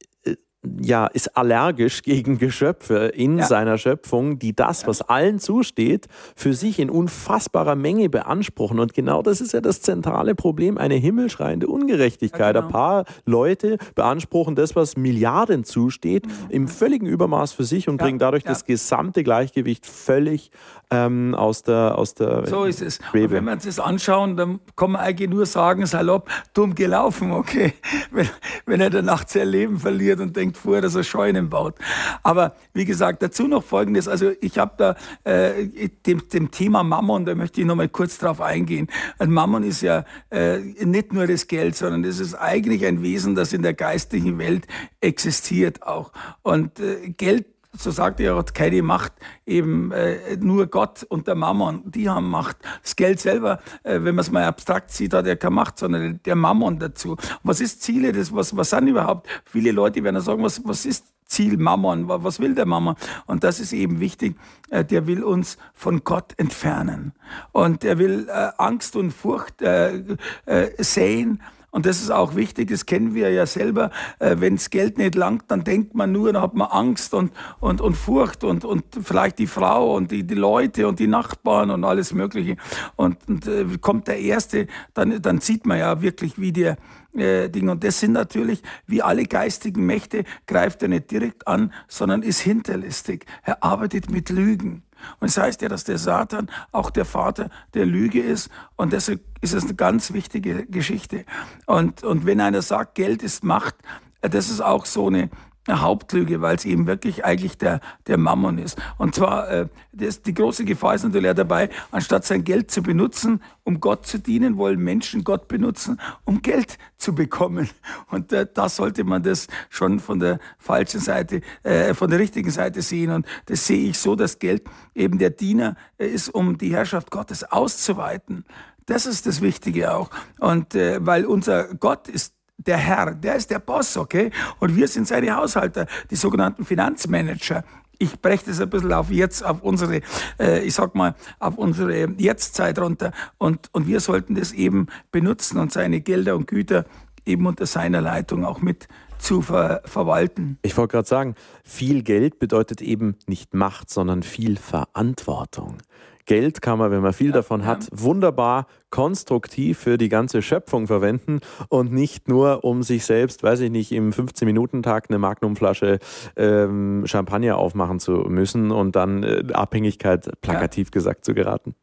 ja, ist allergisch <laughs> gegen Geschöpfe in ja. seiner Schöpfung, die das, was allen zusteht, für sich in unfassbarer Menge beanspruchen. Und genau das ist ja das zentrale Problem, eine himmelschreiende Ungerechtigkeit. Ja, genau. Ein paar Leute beanspruchen das, was Milliarden zusteht, mhm. im völligen Übermaß für sich und ja, bringen dadurch das gesamte Gleichgewicht völlig ähm, aus der aus der So ist es. Und wenn wir uns das anschauen, dann kann man eigentlich nur sagen, salopp, dumm gelaufen, okay. <laughs> Wenn, wenn er danach sein Leben verliert und denkt vorher, dass er Scheunen baut. Aber wie gesagt, dazu noch Folgendes. Also ich habe da äh, dem, dem Thema Mammon, da möchte ich noch mal kurz drauf eingehen. Ein Mammon ist ja äh, nicht nur das Geld, sondern es ist eigentlich ein Wesen, das in der geistlichen Welt existiert auch. Und äh, Geld so sagt er, hat keine Macht, eben äh, nur Gott und der Mammon, die haben Macht. Das Geld selber, äh, wenn man es mal abstrakt sieht, hat er keine Macht, sondern der Mammon dazu. Was ist Ziele, das, was, was sind überhaupt? Viele Leute werden sagen, was, was ist Ziel Mammon, was will der Mammon? Und das ist eben wichtig, äh, der will uns von Gott entfernen. Und er will äh, Angst und Furcht äh, äh, säen und das ist auch wichtig, das kennen wir ja selber. Äh, Wenn das Geld nicht langt, dann denkt man nur, dann hat man Angst und, und, und Furcht und, und vielleicht die Frau und die, die Leute und die Nachbarn und alles Mögliche. Und, und äh, kommt der Erste, dann, dann sieht man ja wirklich, wie der, äh, Ding. Und das sind natürlich, wie alle geistigen Mächte, greift er nicht direkt an, sondern ist hinterlistig. Er arbeitet mit Lügen. Und es das heißt ja, dass der Satan auch der Vater der Lüge ist. Und deshalb ist es eine ganz wichtige Geschichte. Und, und wenn einer sagt, Geld ist Macht, das ist auch so eine, Hauptlüge, weil es eben wirklich eigentlich der, der Mammon ist. Und zwar, äh, das, die große Gefahr ist natürlich dabei, anstatt sein Geld zu benutzen, um Gott zu dienen, wollen Menschen Gott benutzen, um Geld zu bekommen. Und äh, da sollte man das schon von der falschen Seite, äh, von der richtigen Seite sehen. Und das sehe ich so, dass Geld eben der Diener äh, ist, um die Herrschaft Gottes auszuweiten. Das ist das Wichtige auch. Und äh, weil unser Gott ist der Herr, der ist der Boss, okay? Und wir sind seine Haushalter, die sogenannten Finanzmanager. Ich breche das ein bisschen auf jetzt, auf unsere, äh, ich sag mal, auf unsere Jetztzeit runter. Und, und wir sollten das eben benutzen und seine Gelder und Güter eben unter seiner Leitung auch mit zu ver verwalten. Ich wollte gerade sagen, viel Geld bedeutet eben nicht Macht, sondern viel Verantwortung. Geld kann man, wenn man viel ja, davon hat, wunderbar konstruktiv für die ganze Schöpfung verwenden und nicht nur, um sich selbst, weiß ich nicht, im 15-Minuten-Tag eine Magnumflasche ähm, Champagner aufmachen zu müssen und dann äh, Abhängigkeit plakativ ja. gesagt zu geraten.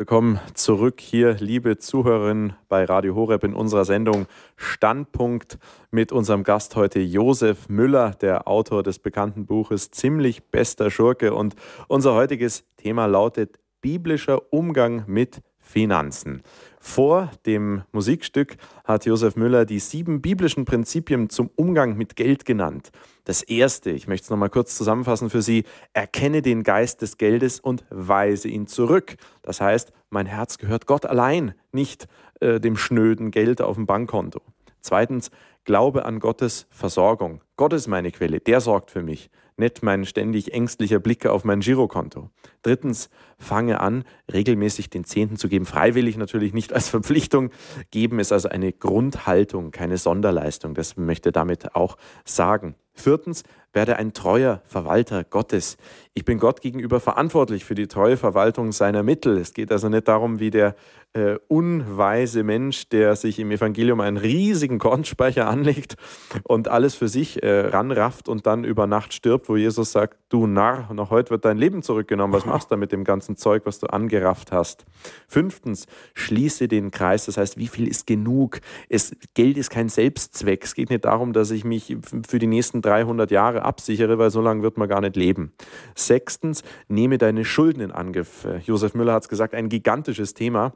Willkommen zurück hier, liebe Zuhörerinnen bei Radio Horeb in unserer Sendung Standpunkt mit unserem Gast heute Josef Müller, der Autor des bekannten Buches Ziemlich bester Schurke. Und unser heutiges Thema lautet biblischer Umgang mit Finanzen. Vor dem Musikstück hat Josef Müller die sieben biblischen Prinzipien zum Umgang mit Geld genannt. Das erste, ich möchte es nochmal kurz zusammenfassen für Sie, erkenne den Geist des Geldes und weise ihn zurück. Das heißt, mein Herz gehört Gott allein, nicht äh, dem schnöden Geld auf dem Bankkonto. Zweitens, glaube an Gottes Versorgung. Gott ist meine Quelle, der sorgt für mich nicht mein ständig ängstlicher Blick auf mein Girokonto. Drittens, fange an, regelmäßig den Zehnten zu geben. Freiwillig natürlich nicht als Verpflichtung. Geben ist also eine Grundhaltung, keine Sonderleistung. Das möchte damit auch sagen. Viertens, werde ein treuer Verwalter Gottes. Ich bin Gott gegenüber verantwortlich für die treue Verwaltung seiner Mittel. Es geht also nicht darum, wie der äh, unweise Mensch, der sich im Evangelium einen riesigen Kornspeicher anlegt und alles für sich äh, ranrafft und dann über Nacht stirbt, wo Jesus sagt, du Narr, noch heute wird dein Leben zurückgenommen, was machst du mit dem ganzen Zeug, was du angerafft hast? Fünftens, schließe den Kreis, das heißt, wie viel ist genug? Es, Geld ist kein Selbstzweck, es geht nicht darum, dass ich mich für die nächsten 300 Jahre absichere, weil so lange wird man gar nicht leben. Sechstens, nehme deine Schulden in Angriff. Josef Müller hat es gesagt, ein gigantisches Thema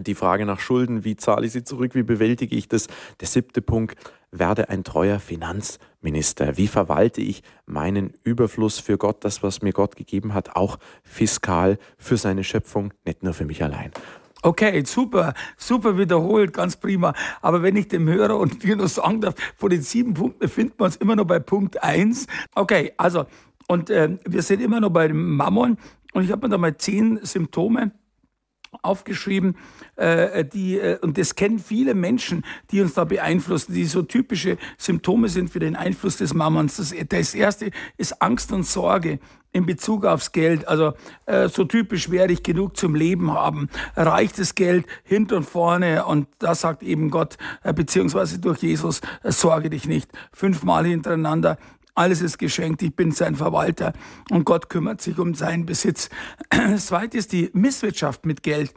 die Frage nach Schulden, wie zahle ich sie zurück, wie bewältige ich das. Der siebte Punkt, werde ein treuer Finanzminister. Wie verwalte ich meinen Überfluss für Gott, das, was mir Gott gegeben hat, auch fiskal für seine Schöpfung, nicht nur für mich allein. Okay, super, super wiederholt, ganz prima. Aber wenn ich dem Hörer und dir nur sagen darf, von den sieben Punkten befinden wir uns immer noch bei Punkt eins. Okay, also, und äh, wir sind immer noch bei dem Mammon. Und ich habe mir da mal zehn Symptome aufgeschrieben, äh, die, äh, und das kennen viele Menschen, die uns da beeinflussen, die so typische Symptome sind für den Einfluss des Mammons. Das, das erste ist Angst und Sorge in Bezug aufs Geld. Also äh, so typisch werde ich genug zum Leben haben. Reicht das Geld hinten und vorne und da sagt eben Gott, äh, beziehungsweise durch Jesus, äh, sorge dich nicht. Fünfmal hintereinander alles ist geschenkt, ich bin sein Verwalter und Gott kümmert sich um seinen Besitz. Das zweite ist die Misswirtschaft mit Geld.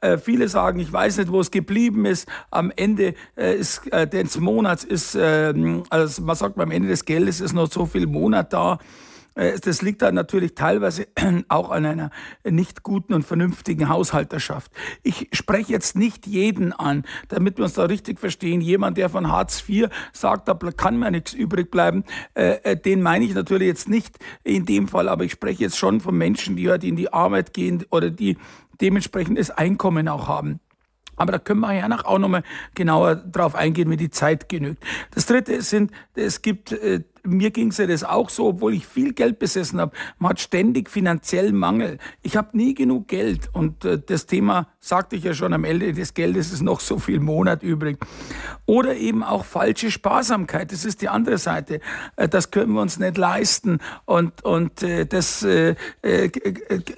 Äh, viele sagen, ich weiß nicht, wo es geblieben ist. Am Ende äh, ist, äh, des Monats ist, äh, also man sagt, am Ende des Geldes ist noch so viel Monat da. Äh, das liegt dann natürlich teilweise <clears throat> auch an einer nicht guten und vernünftigen Haushalterschaft. Ich spreche jetzt nicht jeden an, damit wir uns da richtig verstehen. Jemand, der von Hartz IV sagt, da kann mir nichts übrig bleiben, äh, äh, den meine ich natürlich jetzt nicht in dem Fall, aber ich spreche jetzt schon von Menschen, die halt in die Arbeit gehen oder die dementsprechendes Einkommen auch haben. Aber da können wir ja auch nochmal genauer drauf eingehen, wenn die Zeit genügt. Das dritte sind, es gibt mir ging es ja das auch so, obwohl ich viel Geld besessen habe. Man hat ständig finanziellen Mangel. Ich habe nie genug Geld. Und äh, das Thema sagte ich ja schon, am Ende des Geldes ist noch so viel Monat übrig. Oder eben auch falsche Sparsamkeit. Das ist die andere Seite. Äh, das können wir uns nicht leisten. Und, und äh, das äh, äh,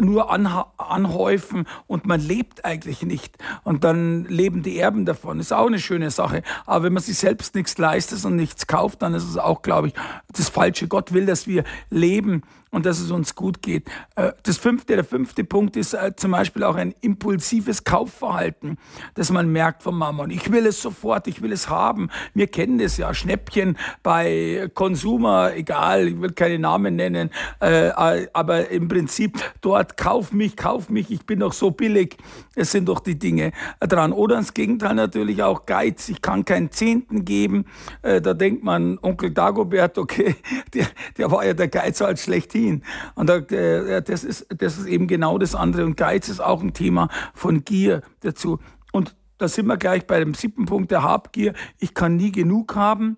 nur anhäufen und man lebt eigentlich nicht. Und dann leben die Erben davon. Ist auch eine schöne Sache. Aber wenn man sich selbst nichts leistet und nichts kauft, dann ist es auch, glaube ich, das Falsche. Gott will, dass wir leben und dass es uns gut geht. Äh, das fünfte, der fünfte Punkt ist äh, zum Beispiel auch ein impulsives Kaufverhalten, das man merkt vom Mammon. Ich will es sofort, ich will es haben. Wir kennen das ja, Schnäppchen bei Consumer, egal, ich will keine Namen nennen, äh, aber im Prinzip dort, kauf mich, kauf mich, ich bin doch so billig. Es sind doch die Dinge dran. Oder ins Gegenteil natürlich auch Geiz. Ich kann keinen Zehnten geben. Da denkt man, Onkel Dagobert, okay, <laughs> der, der war ja der Geiz als schlechthin ziehen. Und da, äh, das, ist, das ist eben genau das andere. Und Geiz ist auch ein Thema von Gier dazu. Und da sind wir gleich bei dem siebten Punkt der Habgier. Ich kann nie genug haben.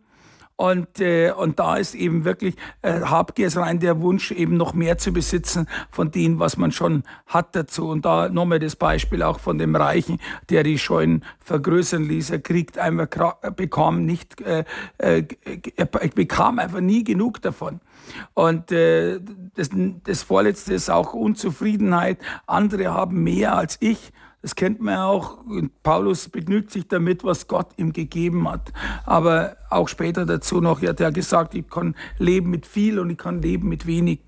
Und, äh, und da ist eben wirklich äh, Habgier ist rein der Wunsch, eben noch mehr zu besitzen von dem, was man schon hat dazu. Und da nochmal das Beispiel auch von dem Reichen, der die Scheunen vergrößern ließ. Er kriegt einfach, bekam nicht, äh, äh, er bekam einfach nie genug davon. Und äh, das, das Vorletzte ist auch Unzufriedenheit. Andere haben mehr als ich. Das kennt man ja auch. Paulus begnügt sich damit, was Gott ihm gegeben hat. Aber auch später dazu noch, er hat ja gesagt, ich kann leben mit viel und ich kann leben mit wenig.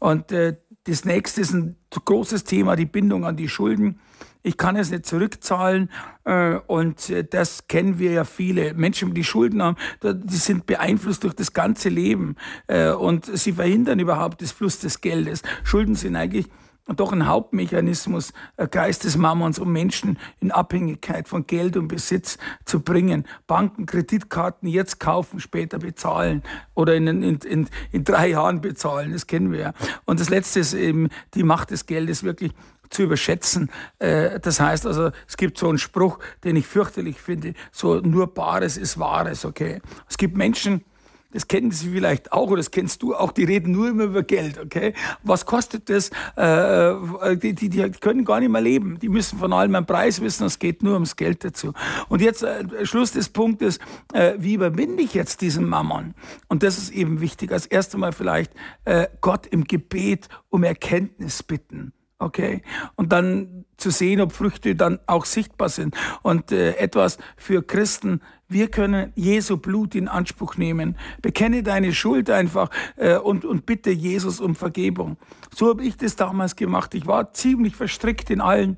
Und äh, das nächste ist ein großes Thema, die Bindung an die Schulden ich kann es nicht zurückzahlen. Äh, und äh, das kennen wir ja viele. Menschen, die Schulden haben, die sind beeinflusst durch das ganze Leben. Äh, und sie verhindern überhaupt das Fluss des Geldes. Schulden sind eigentlich doch ein Hauptmechanismus Geistesmammons, um Menschen in Abhängigkeit von Geld und Besitz zu bringen. Banken, Kreditkarten jetzt kaufen, später bezahlen oder in, in, in, in drei Jahren bezahlen, das kennen wir ja. Und das Letzte ist eben die Macht des Geldes wirklich zu überschätzen. Äh, das heißt also, es gibt so einen Spruch, den ich fürchterlich finde, so nur Bares ist Wahres, okay? Es gibt Menschen, das kennen Sie vielleicht auch oder das kennst du auch, die reden nur immer über Geld, okay? Was kostet das? Äh, die, die, die können gar nicht mehr leben. Die müssen von allem einen Preis wissen, es geht nur ums Geld dazu. Und jetzt äh, Schluss des Punktes, äh, wie überwinde ich jetzt diesen Mammon? Und das ist eben wichtig. Als erstes Mal vielleicht äh, Gott im Gebet um Erkenntnis bitten Okay. Und dann zu sehen, ob Früchte dann auch sichtbar sind. Und äh, etwas für Christen, wir können Jesu Blut in Anspruch nehmen. Bekenne deine Schuld einfach äh, und, und bitte Jesus um Vergebung. So habe ich das damals gemacht. Ich war ziemlich verstrickt in allen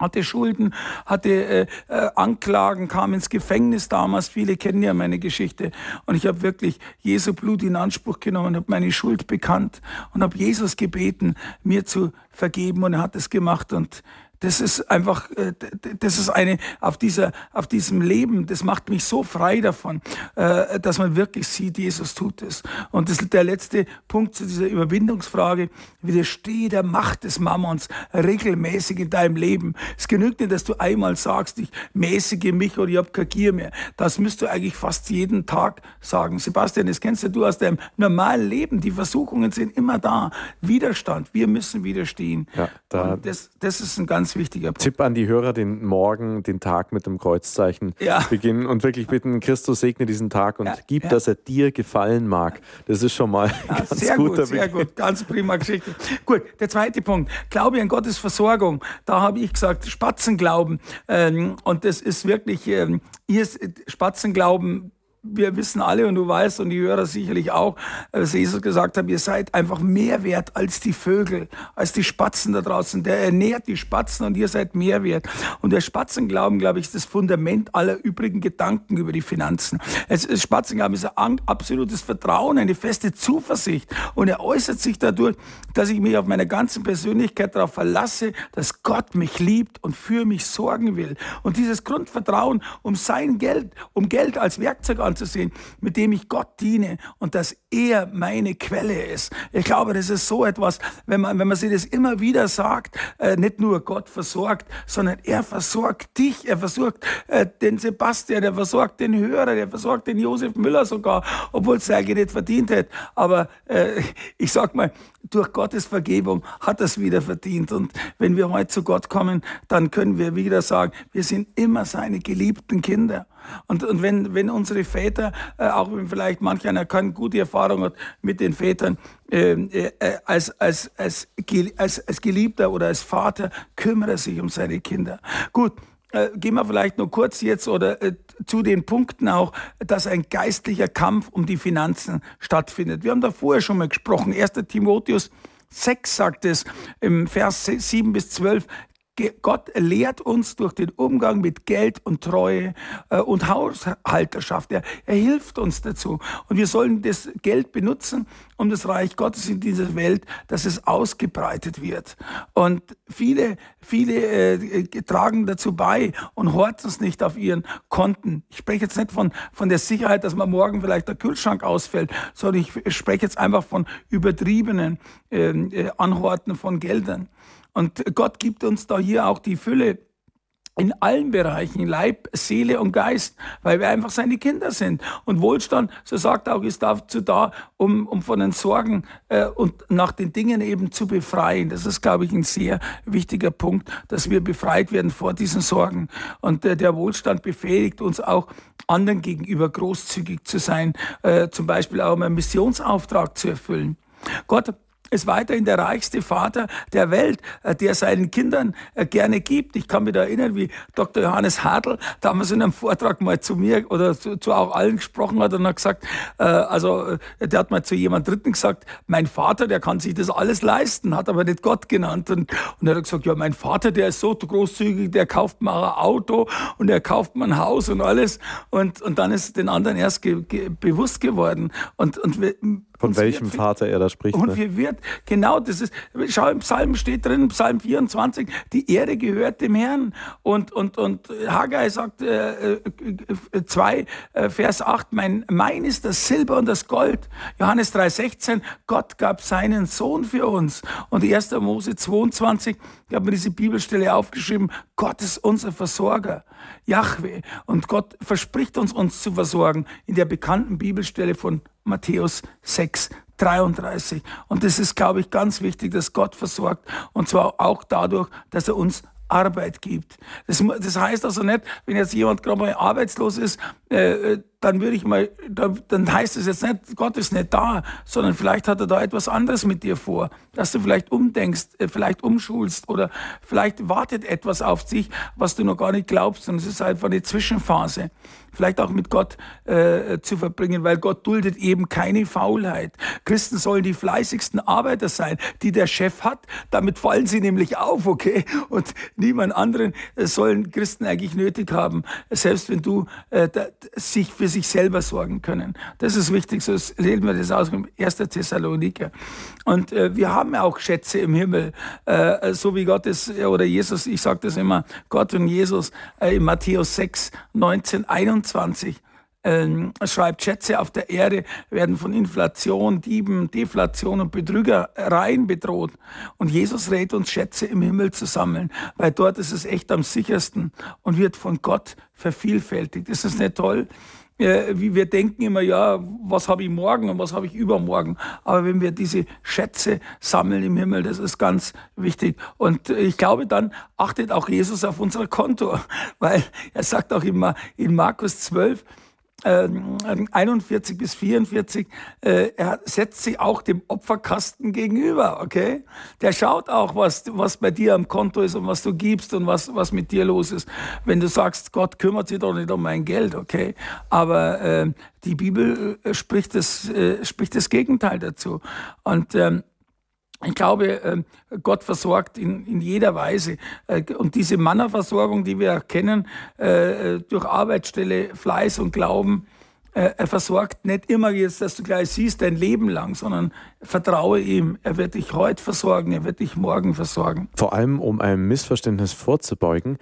hatte Schulden, hatte äh, äh, Anklagen, kam ins Gefängnis damals. Viele kennen ja meine Geschichte. Und ich habe wirklich Jesu Blut in Anspruch genommen, habe meine Schuld bekannt und habe Jesus gebeten, mir zu vergeben. Und er hat es gemacht. Und das ist einfach, äh, das ist eine, auf dieser, auf diesem Leben, das macht mich so frei davon, äh, dass man wirklich sieht, Jesus tut es. Und das ist der letzte Punkt zu dieser Überwindungsfrage. Widerstehe der Macht des Mammons regelmäßig in deinem Leben. Es genügt nicht, dass du einmal sagst, ich mäßige mich oder ich habe kein Gier mehr. Das müsst du eigentlich fast jeden Tag sagen. Sebastian, das kennst du aus deinem normalen Leben. Die Versuchungen sind immer da. Widerstand. Wir müssen widerstehen. Ja, da das, das ist ein ganz ganz wichtiger Punkt. Tipp an die Hörer, den Morgen, den Tag mit dem Kreuzzeichen ja. beginnen und wirklich bitten, Christus segne diesen Tag und ja, gib, ja. dass er dir gefallen mag. Das ist schon mal ja, <laughs> ganz sehr gut, Sehr gut, ganz prima Geschichte. gut, der zweite Punkt, Glaube an Gottes Versorgung. Da habe ich gesagt, Spatzenglauben. Ähm, und das ist wirklich, ähm, ihr Spatzenglauben wir wissen alle und du weißt und die Hörer sicherlich auch, dass Jesus gesagt hat, ihr seid einfach mehr wert als die Vögel, als die Spatzen da draußen. Der ernährt die Spatzen und ihr seid mehr wert. Und der Spatzenglauben, glaube ich, ist das Fundament aller übrigen Gedanken über die Finanzen. Es, das Spatzenglauben ist ein absolutes Vertrauen, eine feste Zuversicht und er äußert sich dadurch, dass ich mich auf meiner ganzen Persönlichkeit darauf verlasse, dass Gott mich liebt und für mich sorgen will. Und dieses Grundvertrauen um sein Geld, um Geld als Werkzeug anzusehen, mit dem ich Gott diene und dass er meine Quelle ist. Ich glaube, das ist so etwas, wenn man, wenn man sich das immer wieder sagt, äh, nicht nur Gott versorgt, sondern er versorgt dich, er versorgt äh, den Sebastian, er versorgt den Hörer, er versorgt den Josef Müller sogar, obwohl es eigentlich nicht verdient hat. Aber äh, ich sag mal, durch Gottes Vergebung hat er es wieder verdient. Und wenn wir heute zu Gott kommen, dann können wir wieder sagen, wir sind immer seine geliebten Kinder. Und, und wenn, wenn unsere Väter, äh, auch wenn vielleicht manch einer keine gute Erfahrung hat mit den Vätern, äh, äh, als, als, als, als, als Geliebter oder als Vater, kümmert er sich um seine Kinder. Gut, äh, gehen wir vielleicht nur kurz jetzt oder äh, zu den Punkten auch, dass ein geistlicher Kampf um die Finanzen stattfindet. Wir haben da vorher schon mal gesprochen. 1. Timotheus 6 sagt es im Vers 7 bis 12, Gott lehrt uns durch den Umgang mit Geld und Treue äh, und Haushalterschaft. Er, er, hilft uns dazu. Und wir sollen das Geld benutzen, um das Reich Gottes in dieser Welt, dass es ausgebreitet wird. Und viele, viele äh, tragen dazu bei und horten es nicht auf ihren Konten. Ich spreche jetzt nicht von, von der Sicherheit, dass man morgen vielleicht der Kühlschrank ausfällt, sondern ich spreche jetzt einfach von übertriebenen ähm, äh, Anhorten von Geldern. Und Gott gibt uns da hier auch die Fülle in allen Bereichen, Leib, Seele und Geist, weil wir einfach seine Kinder sind. Und Wohlstand, so sagt auch, ist dazu da, um, um von den Sorgen äh, und nach den Dingen eben zu befreien. Das ist, glaube ich, ein sehr wichtiger Punkt, dass wir befreit werden vor diesen Sorgen. Und äh, der Wohlstand befähigt uns auch, anderen gegenüber großzügig zu sein, äh, zum Beispiel auch einen Missionsauftrag zu erfüllen. Gott ist weiterhin der reichste Vater der Welt, äh, der seinen Kindern äh, gerne gibt. Ich kann mich da erinnern, wie Dr. Johannes Hartl damals in einem Vortrag mal zu mir oder zu, zu auch allen gesprochen hat und hat gesagt, äh, also der hat mal zu jemand Dritten gesagt, mein Vater, der kann sich das alles leisten, hat aber nicht Gott genannt. Und, und er hat gesagt, ja, mein Vater, der ist so großzügig, der kauft mal ein Auto und er kauft mal ein Haus und alles. Und, und dann ist den anderen erst ge ge bewusst geworden. Und, und von welchem wird, Vater er da spricht. Und ne? wir wird, genau, das ist, schau, im Psalm steht drin, Psalm 24, die Ehre gehört dem Herrn. Und, und, und Haggai sagt, äh, 2, äh, äh, Vers 8, mein, mein ist das Silber und das Gold. Johannes 3, 16, Gott gab seinen Sohn für uns. Und 1. Mose 22, ich habe mir diese Bibelstelle aufgeschrieben, Gott ist unser Versorger, Yahweh. Und Gott verspricht uns, uns zu versorgen in der bekannten Bibelstelle von Matthäus 6, 33. Und das ist, glaube ich, ganz wichtig, dass Gott versorgt. Und zwar auch dadurch, dass er uns Arbeit gibt. Das, das heißt also nicht, wenn jetzt jemand gerade mal arbeitslos ist, äh, dann würde ich mal, dann heißt es jetzt nicht, Gott ist nicht da, sondern vielleicht hat er da etwas anderes mit dir vor, dass du vielleicht umdenkst, äh, vielleicht umschulst oder vielleicht wartet etwas auf dich, was du noch gar nicht glaubst und es ist einfach eine Zwischenphase vielleicht auch mit Gott äh, zu verbringen, weil Gott duldet eben keine Faulheit. Christen sollen die fleißigsten Arbeiter sein, die der Chef hat. Damit fallen sie nämlich auf, okay? Und niemand anderen sollen Christen eigentlich nötig haben, selbst wenn du äh, sich für sich selber sorgen können. Das ist wichtig. So lesen wir das aus im 1. Thessaloniker. Und äh, wir haben auch Schätze im Himmel, äh, so wie Gott es, oder Jesus, ich sage das immer, Gott und Jesus äh, in Matthäus 6, 19, 21 21 ähm, schreibt, Schätze auf der Erde werden von Inflation, Dieben, Deflation und Betrügereien bedroht. Und Jesus rät uns, Schätze im Himmel zu sammeln, weil dort ist es echt am sichersten und wird von Gott vervielfältigt. Ist das nicht toll? Wie wir denken immer, ja, was habe ich morgen und was habe ich übermorgen. Aber wenn wir diese Schätze sammeln im Himmel, das ist ganz wichtig. Und ich glaube, dann achtet auch Jesus auf unser Konto, <laughs> weil er sagt auch immer in Markus 12, 41 ähm, bis 44, äh, er setzt sich auch dem Opferkasten gegenüber, okay? Der schaut auch, was, was bei dir am Konto ist und was du gibst und was, was mit dir los ist. Wenn du sagst, Gott kümmert sich doch nicht um mein Geld, okay? Aber äh, die Bibel äh, spricht das, äh, spricht das Gegenteil dazu. Und ähm, ich glaube, ähm, Gott versorgt in, in jeder Weise. Äh, und diese Mannerversorgung, die wir kennen, äh, durch Arbeitsstelle, Fleiß und Glauben, äh, er versorgt nicht immer jetzt, dass du gleich siehst, dein Leben lang, sondern vertraue ihm. Er wird dich heute versorgen, er wird dich morgen versorgen. Vor allem, um einem Missverständnis vorzubeugen,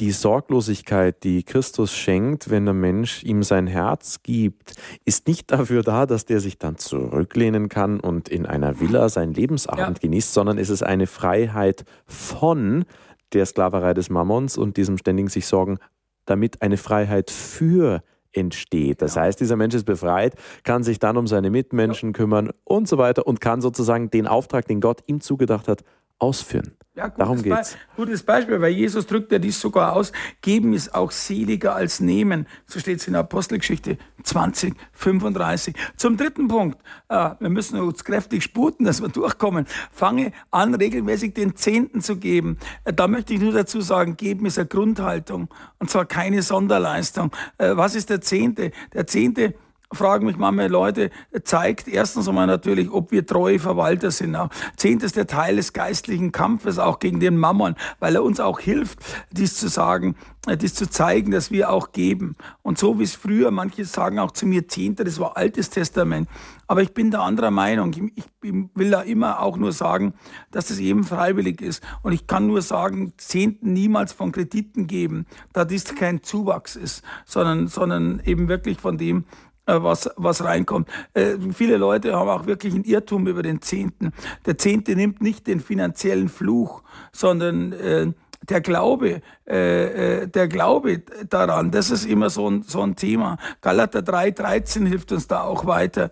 die Sorglosigkeit, die Christus schenkt, wenn der Mensch ihm sein Herz gibt, ist nicht dafür da, dass der sich dann zurücklehnen kann und in einer Villa seinen Lebensabend ja. genießt, sondern es ist eine Freiheit von der Sklaverei des Mammons und diesem ständigen sich Sorgen, damit eine Freiheit für entsteht. Das ja. heißt, dieser Mensch ist befreit, kann sich dann um seine Mitmenschen ja. kümmern und so weiter und kann sozusagen den Auftrag, den Gott ihm zugedacht hat, ausführen. Ja, Darum geht es. Gutes Beispiel, weil Jesus drückt ja dies sogar aus. Geben ist auch seliger als nehmen. So steht es in der Apostelgeschichte 20, 35. Zum dritten Punkt. Äh, wir müssen uns kräftig sputen, dass wir durchkommen. Fange an, regelmäßig den Zehnten zu geben. Äh, da möchte ich nur dazu sagen, geben ist eine Grundhaltung. Und zwar keine Sonderleistung. Äh, was ist der Zehnte? Der Zehnte fragen mich manchmal Leute, zeigt erstens einmal natürlich, ob wir treue Verwalter sind. Zehnt ist der Teil des geistlichen Kampfes auch gegen den Mammon, weil er uns auch hilft, dies zu sagen, äh, dies zu zeigen, dass wir auch geben. Und so wie es früher, manche sagen auch zu mir Zehnter, das war Altes Testament. Aber ich bin der anderer Meinung. Ich will da immer auch nur sagen, dass das eben freiwillig ist. Und ich kann nur sagen, Zehnten niemals von Krediten geben, da dies kein Zuwachs ist, sondern, sondern eben wirklich von dem, was, was reinkommt. Äh, viele Leute haben auch wirklich einen Irrtum über den Zehnten. Der Zehnte nimmt nicht den finanziellen Fluch, sondern äh, der Glaube, äh, äh der Glaube daran, das ist immer so ein, so ein Thema. Galater 3,13 hilft uns da auch weiter.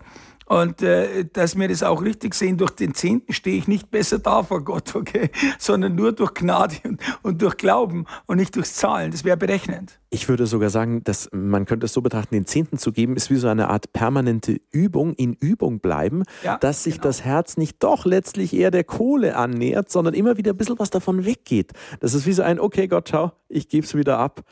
Und äh, dass wir das auch richtig sehen, durch den Zehnten stehe ich nicht besser da vor Gott, <laughs> okay? Sondern nur durch Gnade und, und durch Glauben und nicht durch Zahlen. Das wäre berechnend. Ich würde sogar sagen, dass man könnte es so betrachten, den Zehnten zu geben, ist wie so eine Art permanente Übung, in Übung bleiben, ja, dass sich genau. das Herz nicht doch letztlich eher der Kohle annähert, sondern immer wieder ein bisschen was davon weggeht. Das ist wie so ein, okay Gott, schau, ich gebe es wieder ab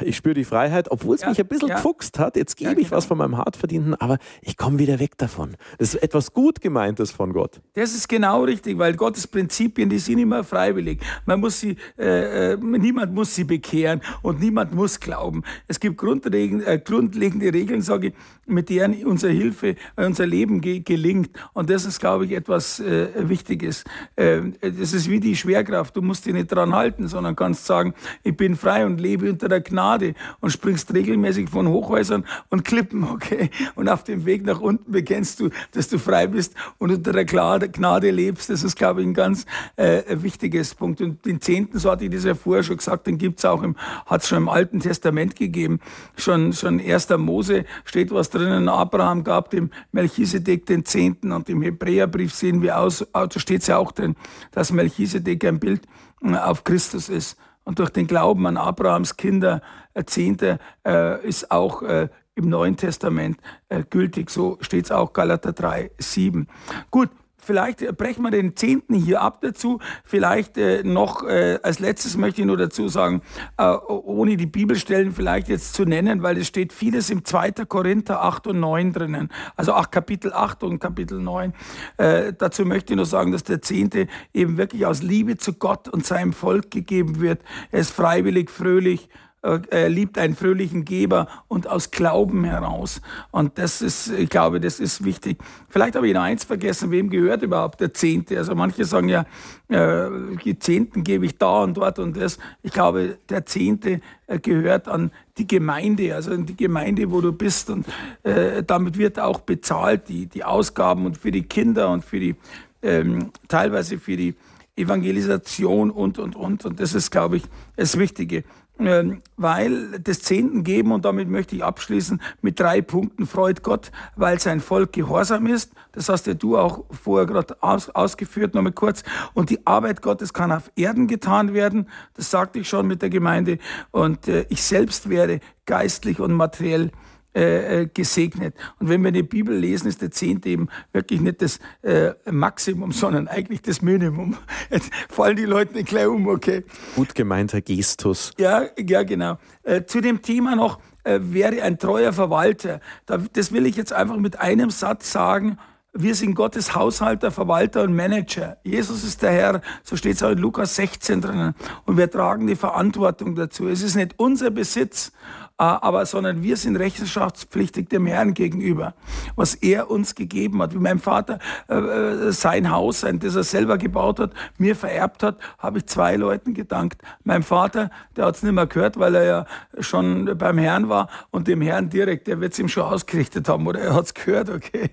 ich spüre die Freiheit, obwohl es ja, mich ein bisschen ja. gefuchst hat. Jetzt gebe ja, ich genau. was von meinem Hartverdienten, aber ich komme wieder weg davon. Das ist etwas gut gemeintes von Gott. Das ist genau richtig, weil Gottes Prinzipien, die sind immer freiwillig. Man muss sie, äh, äh niemand muss sie bekehren und niemand muss glauben. Es gibt grundlegende, äh, grundlegende Regeln, sage ich, mit denen unsere Hilfe, äh, unser Leben ge gelingt. Und das ist, glaube ich, etwas äh, Wichtiges. Äh, das ist wie die Schwerkraft. Du musst dich nicht dran halten, sondern kannst sagen, ich bin frei und lebe unter der Gnade und springst regelmäßig von Hochhäusern und Klippen, okay? Und auf dem Weg nach unten bekennst du, dass du frei bist und unter der Gnade lebst. Das ist, glaube ich, ein ganz äh, wichtiges Punkt. Und den Zehnten, so hatte ich das ja vorher schon gesagt, den gibt's auch im, hat's schon im Alten Testament gegeben. Schon, schon erster Mose steht was drinnen. Abraham gab dem Melchisedek den Zehnten und im Hebräerbrief sehen wir aus, da steht es ja auch drin, dass Melchisedek ein Bild äh, auf Christus ist. Und durch den Glauben an Abrahams Kinder, Zehnte, äh, ist auch äh, im Neuen Testament äh, gültig. So steht es auch Galater 3, 7. Gut, Vielleicht brechen wir den Zehnten hier ab dazu. Vielleicht äh, noch äh, als letztes möchte ich nur dazu sagen, äh, ohne die Bibelstellen vielleicht jetzt zu nennen, weil es steht vieles im 2. Korinther 8 und 9 drinnen. Also ach, Kapitel 8 und Kapitel 9. Äh, dazu möchte ich nur sagen, dass der Zehnte eben wirklich aus Liebe zu Gott und seinem Volk gegeben wird. Er ist freiwillig, fröhlich äh, er liebt einen fröhlichen Geber und aus Glauben heraus. Und das ist, ich glaube, das ist wichtig. Vielleicht habe ich noch eins vergessen, wem gehört überhaupt der Zehnte? Also manche sagen ja, äh, die Zehnten gebe ich da und dort und das. Ich glaube, der Zehnte äh, gehört an die Gemeinde, also an die Gemeinde, wo du bist. Und äh, damit wird auch bezahlt, die, die Ausgaben und für die Kinder und für die, ähm, teilweise für die Evangelisation und, und, und. Und das ist, glaube ich, das Wichtige. Ähm, weil des Zehnten geben, und damit möchte ich abschließen, mit drei Punkten freut Gott, weil sein Volk gehorsam ist. Das hast ja du auch vorher gerade aus, ausgeführt, nochmal kurz. Und die Arbeit Gottes kann auf Erden getan werden. Das sagte ich schon mit der Gemeinde. Und äh, ich selbst werde geistlich und materiell äh, äh, gesegnet. Und wenn wir die Bibel lesen, ist der Zehnte eben wirklich nicht das äh, Maximum, sondern eigentlich das Minimum. Jetzt <laughs> fallen die Leute nicht gleich um, okay? Gut gemeinter Gestus. Ja, ja, genau. Äh, zu dem Thema noch, äh, wäre ein treuer Verwalter. Da, das will ich jetzt einfach mit einem Satz sagen. Wir sind Gottes Haushalter, Verwalter und Manager. Jesus ist der Herr, so steht es auch in Lukas 16 drinnen. Und wir tragen die Verantwortung dazu. Es ist nicht unser Besitz, aber sondern wir sind rechenschaftspflichtig dem Herrn gegenüber, was er uns gegeben hat. Wie mein Vater äh, äh sein Haus, sein, das er selber gebaut hat, mir vererbt hat, habe ich zwei Leuten gedankt. Mein Vater, der hat es nicht mehr gehört, weil er ja schon beim Herrn war und dem Herrn direkt, der wird es ihm schon ausgerichtet haben oder er hat es gehört, okay.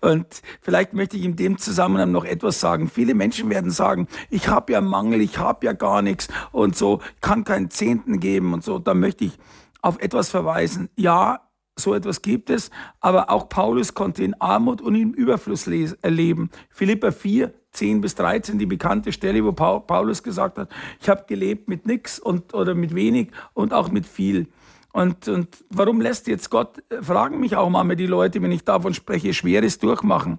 Und vielleicht möchte ich in dem Zusammenhang noch etwas sagen. Viele Menschen werden sagen, ich habe ja Mangel, ich habe ja gar nichts und so, kann keinen Zehnten geben und so. Da möchte ich auf etwas verweisen. Ja, so etwas gibt es, aber auch Paulus konnte in Armut und in Überfluss erleben. Philippa 4, 10 bis 13, die bekannte Stelle, wo Paulus gesagt hat, ich habe gelebt mit nichts oder mit wenig und auch mit viel. Und, und warum lässt jetzt Gott, fragen mich auch mal die Leute, wenn ich davon spreche, schweres durchmachen.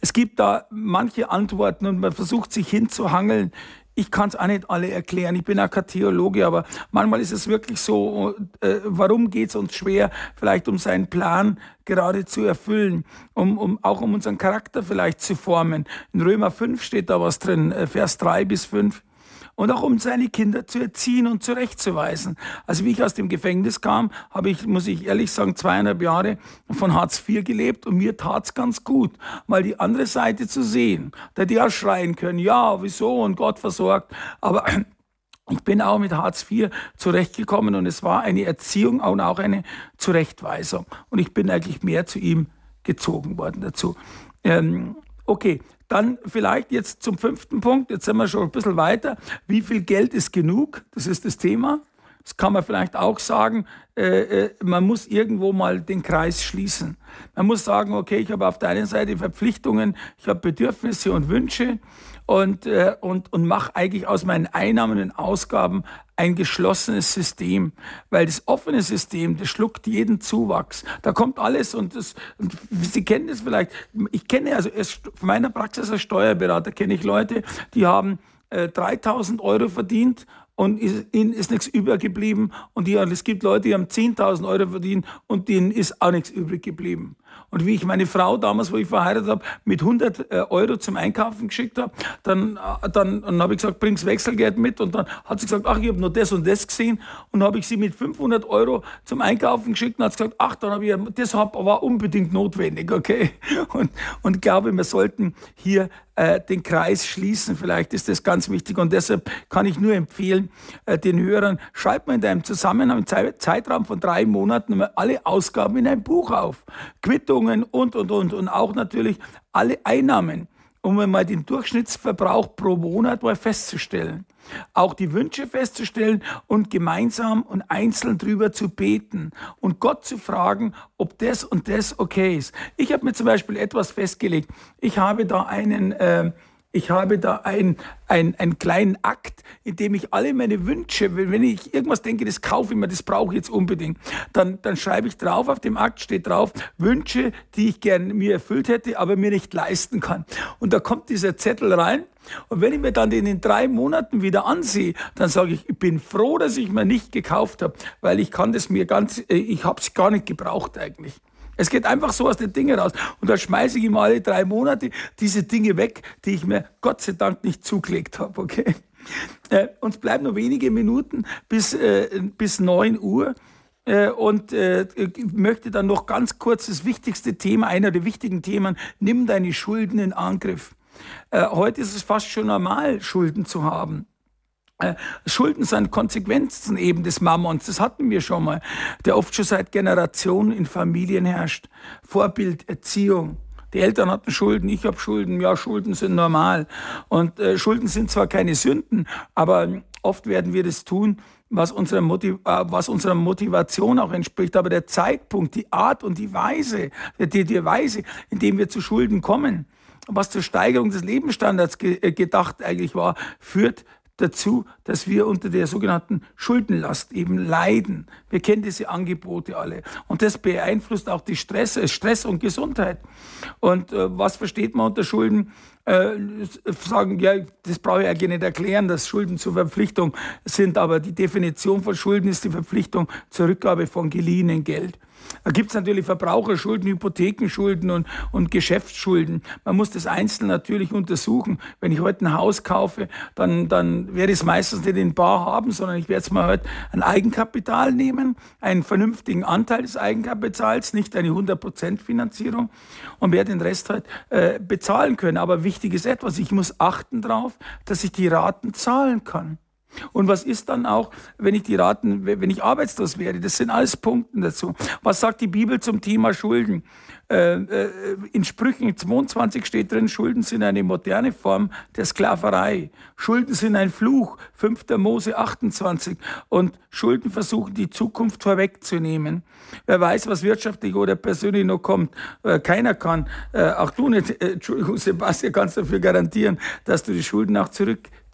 Es gibt da manche Antworten und man versucht sich hinzuhangeln ich kann es auch nicht alle erklären. Ich bin auch kein Theologe, aber manchmal ist es wirklich so, äh, warum geht es uns schwer, vielleicht um seinen Plan gerade zu erfüllen, um, um, auch um unseren Charakter vielleicht zu formen. In Römer 5 steht da was drin, äh, Vers 3 bis 5 und auch um seine Kinder zu erziehen und zurechtzuweisen. Also wie ich aus dem Gefängnis kam, habe ich, muss ich ehrlich sagen, zweieinhalb Jahre von Hartz IV gelebt und mir tat es ganz gut, mal die andere Seite zu sehen. Da die auch schreien können, ja, wieso und Gott versorgt. Aber <clears throat> ich bin auch mit Hartz IV zurechtgekommen und es war eine Erziehung und auch eine Zurechtweisung. Und ich bin eigentlich mehr zu ihm gezogen worden dazu. Ähm, okay, dann vielleicht jetzt zum fünften Punkt, jetzt sind wir schon ein bisschen weiter. Wie viel Geld ist genug? Das ist das Thema. Das kann man vielleicht auch sagen, äh, äh, man muss irgendwo mal den Kreis schließen. Man muss sagen, okay, ich habe auf der einen Seite Verpflichtungen, ich habe Bedürfnisse und Wünsche und, äh, und, und mache eigentlich aus meinen Einnahmen und Ausgaben ein geschlossenes System, weil das offene System, das schluckt jeden Zuwachs. Da kommt alles und, das, und Sie kennen das vielleicht. Ich kenne also aus meiner Praxis als Steuerberater kenne ich Leute, die haben äh, 3000 Euro verdient und ist, ihnen ist nichts übergeblieben. Und die, es gibt Leute, die haben 10.000 Euro verdient und denen ist auch nichts übrig geblieben. Und wie ich meine Frau damals, wo ich verheiratet habe, mit 100 äh, Euro zum Einkaufen geschickt habe, dann, äh, dann, dann habe ich gesagt, bring's Wechselgeld mit. Und dann hat sie gesagt, ach, ich habe nur das und das gesehen. Und habe ich sie mit 500 Euro zum Einkaufen geschickt und hat gesagt, ach, dann habe ich, das war unbedingt notwendig, okay. <laughs> Und, und glaube, wir sollten hier äh, den Kreis schließen. Vielleicht ist das ganz wichtig. Und deshalb kann ich nur empfehlen, äh, den Hörern, schreib mal in deinem Zusammenhang, Zeitraum von drei Monaten alle Ausgaben in ein Buch auf. Quittungen und, und, und. Und auch natürlich alle Einnahmen um mal den Durchschnittsverbrauch pro Monat mal festzustellen. Auch die Wünsche festzustellen und gemeinsam und einzeln drüber zu beten und Gott zu fragen, ob das und das okay ist. Ich habe mir zum Beispiel etwas festgelegt. Ich habe da einen, äh, Ich habe da ein, ein, einen kleinen Akt, in dem ich alle meine Wünsche, wenn ich irgendwas denke, das kaufe ich mir, das brauche ich jetzt unbedingt, dann, dann schreibe ich drauf, auf dem Akt steht drauf, Wünsche, die ich gern mir erfüllt hätte, aber mir nicht leisten kann. Und da kommt dieser Zettel rein und wenn ich mir dann den in drei Monaten wieder ansehe, dann sage ich, ich bin froh, dass ich mir nicht gekauft habe, weil ich kann das mir ganz, äh, ich habe es gar nicht gebraucht eigentlich. Es geht einfach so aus den Dingen raus. Und da schmeiße ich immer alle drei Monate diese Dinge weg, die ich mir Gott sei Dank nicht zugelegt habe. Okay? Äh, uns bleiben nur wenige Minuten bis, äh, bis 9 Uhr. Äh, und äh, möchte dann noch ganz kurz das wichtigste Thema, einer der wichtigen Themen, nimm deine Schulden in Angriff. Äh, heute ist es fast schon normal, Schulden zu haben. Äh, Schulden sind Konsequenzen eben des Mammons, das hatten wir schon mal, der oft schon seit Generationen in Familien herrscht. Vorbild, Erziehung. Die Eltern hatten Schulden, ich habe Schulden, ja, Schulden sind normal. Und äh, Schulden sind zwar keine Sünden, aber oft werden wir das tun, was unserer, Motiv äh, was unserer Motivation auch entspricht. Aber der Zeitpunkt, die Art und die Weise, die, die Weise, in dem wir zu Schulden kommen, was zur Steigerung des Lebensstandards ge äh, gedacht eigentlich war, führt dazu, dass wir unter der sogenannten Schuldenlast eben leiden. Wir kennen diese Angebote alle. Und das beeinflusst auch die Stress, äh, Stress und Gesundheit. Und äh, was versteht man unter Schulden? Äh, sagen, ja, das brauche ich eigentlich nicht erklären, dass Schulden zur Verpflichtung sind, aber die Definition von Schulden ist die Verpflichtung zur Rückgabe von geliehenem Geld. Da gibt es natürlich Verbraucherschulden, Hypothekenschulden und, und Geschäftsschulden. Man muss das einzeln natürlich untersuchen. Wenn ich heute ein Haus kaufe, dann, dann werde ich es meistens nicht in Bar haben, sondern ich werde es mal heute ein Eigenkapital nehmen, einen vernünftigen Anteil des Eigenkapitals, nicht eine 100% Finanzierung und werde den Rest halt äh, bezahlen können. Aber wichtig ist etwas, ich muss achten darauf, dass ich die Raten zahlen kann. Und was ist dann auch, wenn ich die Raten, wenn ich arbeitslos werde? Das sind alles Punkte dazu. Was sagt die Bibel zum Thema Schulden? Äh, äh, in Sprüchen 22 steht drin, Schulden sind eine moderne Form der Sklaverei. Schulden sind ein Fluch, 5. Mose 28. Und Schulden versuchen die Zukunft vorwegzunehmen. Wer weiß, was wirtschaftlich oder persönlich noch kommt. Äh, keiner kann, auch du nicht, Entschuldigung, Sebastian, kannst dafür garantieren, dass du die Schulden auch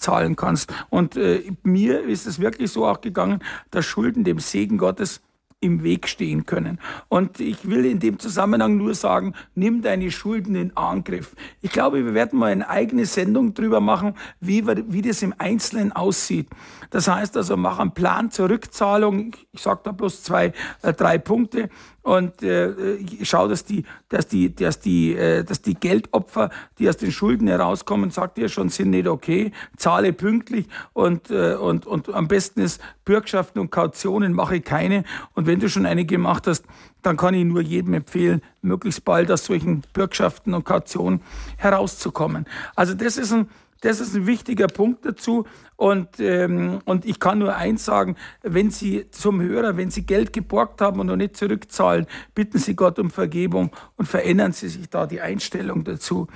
zurückzahlen kannst. Und mir ist es wirklich so auch gegangen, dass Schulden dem Segen Gottes im Weg stehen können. Und ich will in dem Zusammenhang nur sagen, nimm deine Schulden in Angriff. Ich glaube, wir werden mal eine eigene Sendung drüber machen, wie, wie das im Einzelnen aussieht. Das heißt also, mach einen Plan zur Rückzahlung. Ich sage da bloß zwei, äh, drei Punkte und äh, schau, dass die, dass die, dass die, äh, dass die Geldopfer, die aus den Schulden herauskommen, sagt ihr schon, sind nicht okay. Zahle pünktlich und äh, und und am besten ist Bürgschaften und Kautionen mache keine. Und wenn du schon eine gemacht hast, dann kann ich nur jedem empfehlen, möglichst bald aus solchen Bürgschaften und Kautionen herauszukommen. Also das ist ein das ist ein wichtiger Punkt dazu. Und, ähm, und ich kann nur eins sagen, wenn Sie zum Hörer, wenn Sie Geld geborgt haben und noch nicht zurückzahlen, bitten Sie Gott um Vergebung und verändern Sie sich da die Einstellung dazu.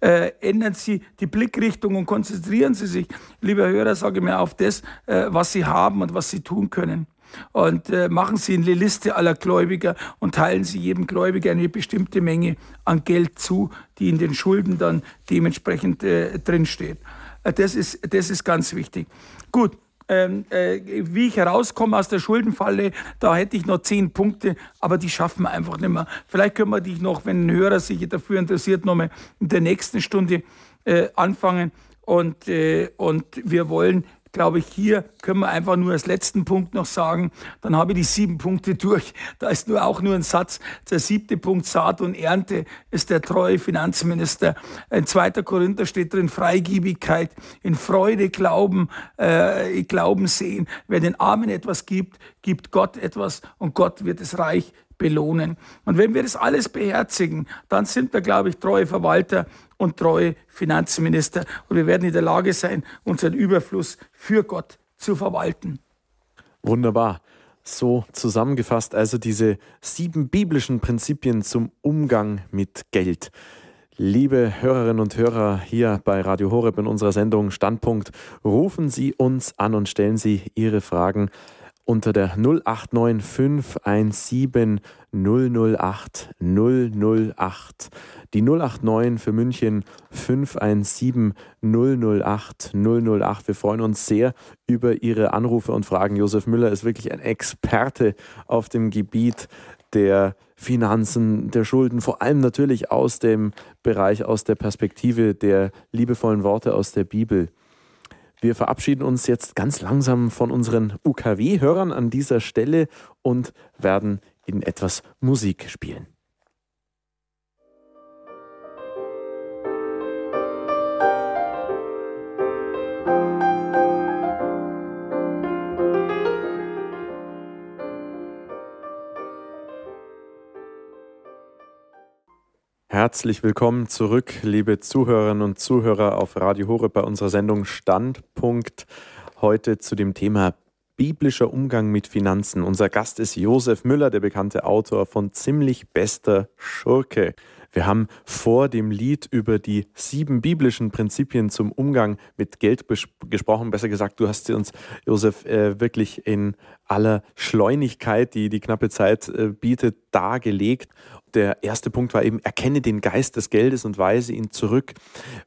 Äh, ändern Sie die Blickrichtung und konzentrieren Sie sich, lieber Hörer, sage ich mir, auf das, äh, was Sie haben und was Sie tun können und äh, machen Sie eine Liste aller Gläubiger und teilen Sie jedem Gläubiger eine bestimmte Menge an Geld zu, die in den Schulden dann dementsprechend äh, drinsteht. Äh, das, ist, das ist ganz wichtig. Gut. Ähm, äh, wie ich herauskomme aus der Schuldenfalle, da hätte ich noch zehn Punkte, aber die schaffen wir einfach nicht mehr. Vielleicht können wir die noch, wenn ein Hörer sich dafür interessiert, nochmal in der nächsten Stunde äh, anfangen. Und, äh, und wir wollen glaube ich, hier können wir einfach nur als letzten Punkt noch sagen, dann habe ich die sieben Punkte durch. Da ist nur auch nur ein Satz. Der siebte Punkt, Saat und Ernte, ist der treue Finanzminister. In 2. Korinther steht drin Freigiebigkeit, in Freude Glauben, äh, Glauben sehen. Wer den Armen etwas gibt, gibt Gott etwas und Gott wird es reich belohnen. Und wenn wir das alles beherzigen, dann sind wir, glaube ich, treue Verwalter und treue Finanzminister. Und wir werden in der Lage sein, unseren Überfluss für Gott zu verwalten. Wunderbar. So zusammengefasst also diese sieben biblischen Prinzipien zum Umgang mit Geld. Liebe Hörerinnen und Hörer hier bei Radio Horeb in unserer Sendung Standpunkt, rufen Sie uns an und stellen Sie Ihre Fragen unter der 089 517 008 008. Die 089 für München 517 008 008. Wir freuen uns sehr über Ihre Anrufe und Fragen. Josef Müller ist wirklich ein Experte auf dem Gebiet der Finanzen, der Schulden, vor allem natürlich aus dem Bereich, aus der Perspektive der liebevollen Worte aus der Bibel. Wir verabschieden uns jetzt ganz langsam von unseren UKW-Hörern an dieser Stelle und werden in etwas Musik spielen. Herzlich willkommen zurück, liebe Zuhörerinnen und Zuhörer auf Radio Horeb bei unserer Sendung Standpunkt. Heute zu dem Thema biblischer Umgang mit Finanzen. Unser Gast ist Josef Müller, der bekannte Autor von Ziemlich bester Schurke. Wir haben vor dem Lied über die sieben biblischen Prinzipien zum Umgang mit Geld gesprochen. Besser gesagt, du hast sie uns, Josef, äh, wirklich in aller Schleunigkeit, die die knappe Zeit äh, bietet, dargelegt. Der erste Punkt war eben, erkenne den Geist des Geldes und weise ihn zurück.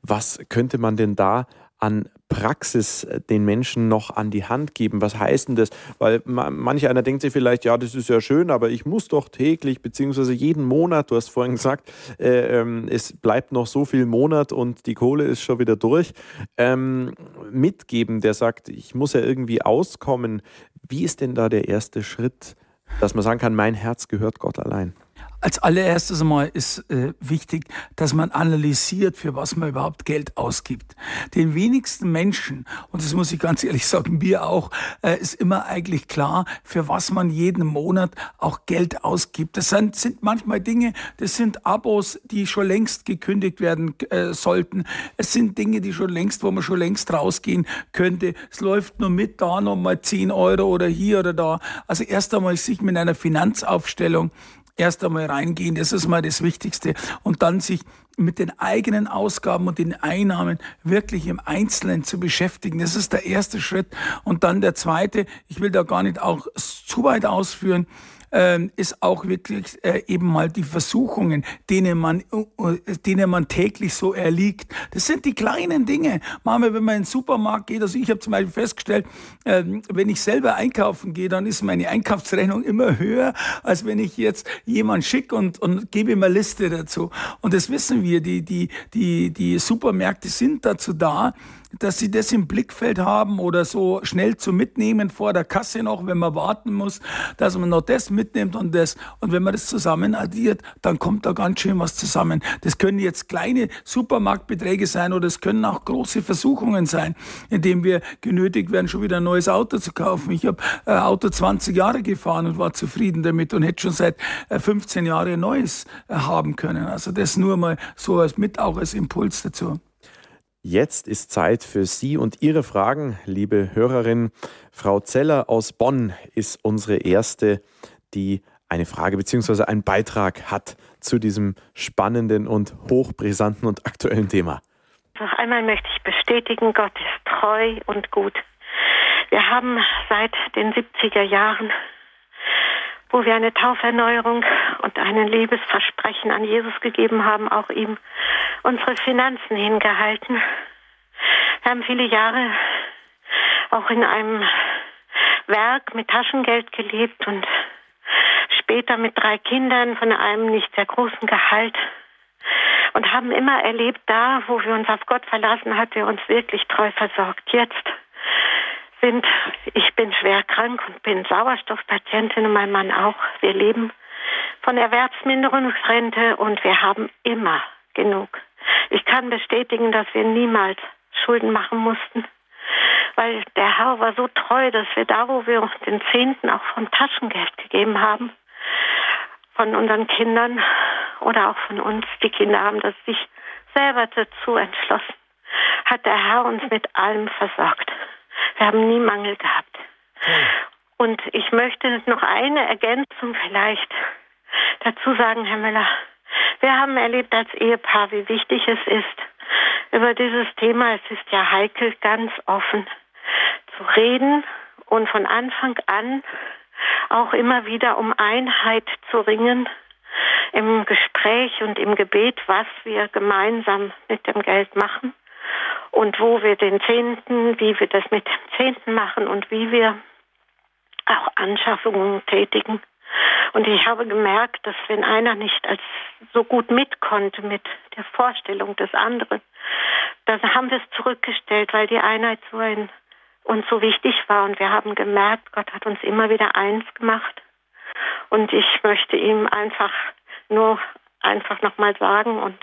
Was könnte man denn da an Praxis äh, den Menschen noch an die Hand geben? Was heißt denn das? Weil manch einer denkt sich vielleicht, ja, das ist ja schön, aber ich muss doch täglich beziehungsweise jeden Monat, du hast vorhin gesagt, äh, ähm, es bleibt noch so viel Monat und die Kohle ist schon wieder durch, ähm, mitgeben, der sagt, ich muss ja irgendwie auskommen. Wie ist denn da der erste Schritt, dass man sagen kann, mein Herz gehört Gott allein? Als allererstes einmal ist äh, wichtig, dass man analysiert, für was man überhaupt Geld ausgibt. Den wenigsten Menschen, und das muss ich ganz ehrlich sagen, mir auch, äh, ist immer eigentlich klar, für was man jeden Monat auch Geld ausgibt. Das sind, sind manchmal Dinge, das sind Abos, die schon längst gekündigt werden äh, sollten. Es sind Dinge, die schon längst, wo man schon längst rausgehen könnte. Es läuft nur mit da nochmal 10 Euro oder hier oder da. Also erst einmal sich mit einer Finanzaufstellung erst einmal reingehen, das ist mal das Wichtigste. Und dann sich mit den eigenen Ausgaben und den Einnahmen wirklich im Einzelnen zu beschäftigen. Das ist der erste Schritt. Und dann der zweite, ich will da gar nicht auch zu weit ausführen, ähm, ist auch wirklich äh, eben mal die Versuchungen, denen man, äh, denen man täglich so erliegt. Das sind die kleinen Dinge. Manchmal, wenn man in den Supermarkt geht, also ich habe zum Beispiel festgestellt, äh, wenn ich selber einkaufen gehe, dann ist meine Einkaufsrechnung immer höher, als wenn ich jetzt jemand schicke und, und gebe ihm eine Liste dazu. Und das wissen wir, die, die, die, die Supermärkte sind dazu da, dass sie das im Blickfeld haben oder so schnell zu mitnehmen vor der Kasse noch, wenn man warten muss, dass man noch das mitnimmt und das. Und wenn man das zusammen addiert, dann kommt da ganz schön was zusammen. Das können jetzt kleine Supermarktbeträge sein oder es können auch große Versuchungen sein, indem wir genötigt werden, schon wieder ein neues Auto zu kaufen. Ich habe äh, Auto 20 Jahre gefahren und war zufrieden damit und hätte schon seit 15 äh, Jahren ein neues äh, haben können. Also das nur mal so als mit auch als Impuls dazu. Jetzt ist Zeit für Sie und Ihre Fragen, liebe Hörerin. Frau Zeller aus Bonn ist unsere erste, die eine Frage bzw. einen Beitrag hat zu diesem spannenden und hochbrisanten und aktuellen Thema. Noch einmal möchte ich bestätigen, Gott ist treu und gut. Wir haben seit den 70er Jahren wo wir eine Tauferneuerung und ein Liebesversprechen an Jesus gegeben haben, auch ihm unsere Finanzen hingehalten. Wir haben viele Jahre auch in einem Werk mit Taschengeld gelebt und später mit drei Kindern von einem nicht sehr großen Gehalt und haben immer erlebt, da, wo wir uns auf Gott verlassen, hat er uns wirklich treu versorgt. Jetzt sind, ich bin schwer krank und bin Sauerstoffpatientin und mein Mann auch. Wir leben von Erwerbsminderungsrente und wir haben immer genug. Ich kann bestätigen, dass wir niemals Schulden machen mussten, weil der Herr war so treu, dass wir da, wo wir den Zehnten auch vom Taschengeld gegeben haben, von unseren Kindern oder auch von uns, die Kinder haben das sich selber dazu entschlossen, hat der Herr uns mit allem versorgt. Wir haben nie Mangel gehabt. Und ich möchte noch eine Ergänzung vielleicht dazu sagen, Herr Müller. Wir haben erlebt als Ehepaar, wie wichtig es ist, über dieses Thema, es ist ja heikel, ganz offen zu reden und von Anfang an auch immer wieder um Einheit zu ringen im Gespräch und im Gebet, was wir gemeinsam mit dem Geld machen und wo wir den Zehnten, wie wir das mit dem Zehnten machen und wie wir auch Anschaffungen tätigen. Und ich habe gemerkt, dass wenn einer nicht als so gut mit konnte mit der Vorstellung des anderen, dann haben wir es zurückgestellt, weil die Einheit so ein, uns so wichtig war. Und wir haben gemerkt, Gott hat uns immer wieder eins gemacht. Und ich möchte ihm einfach nur einfach nochmal sagen und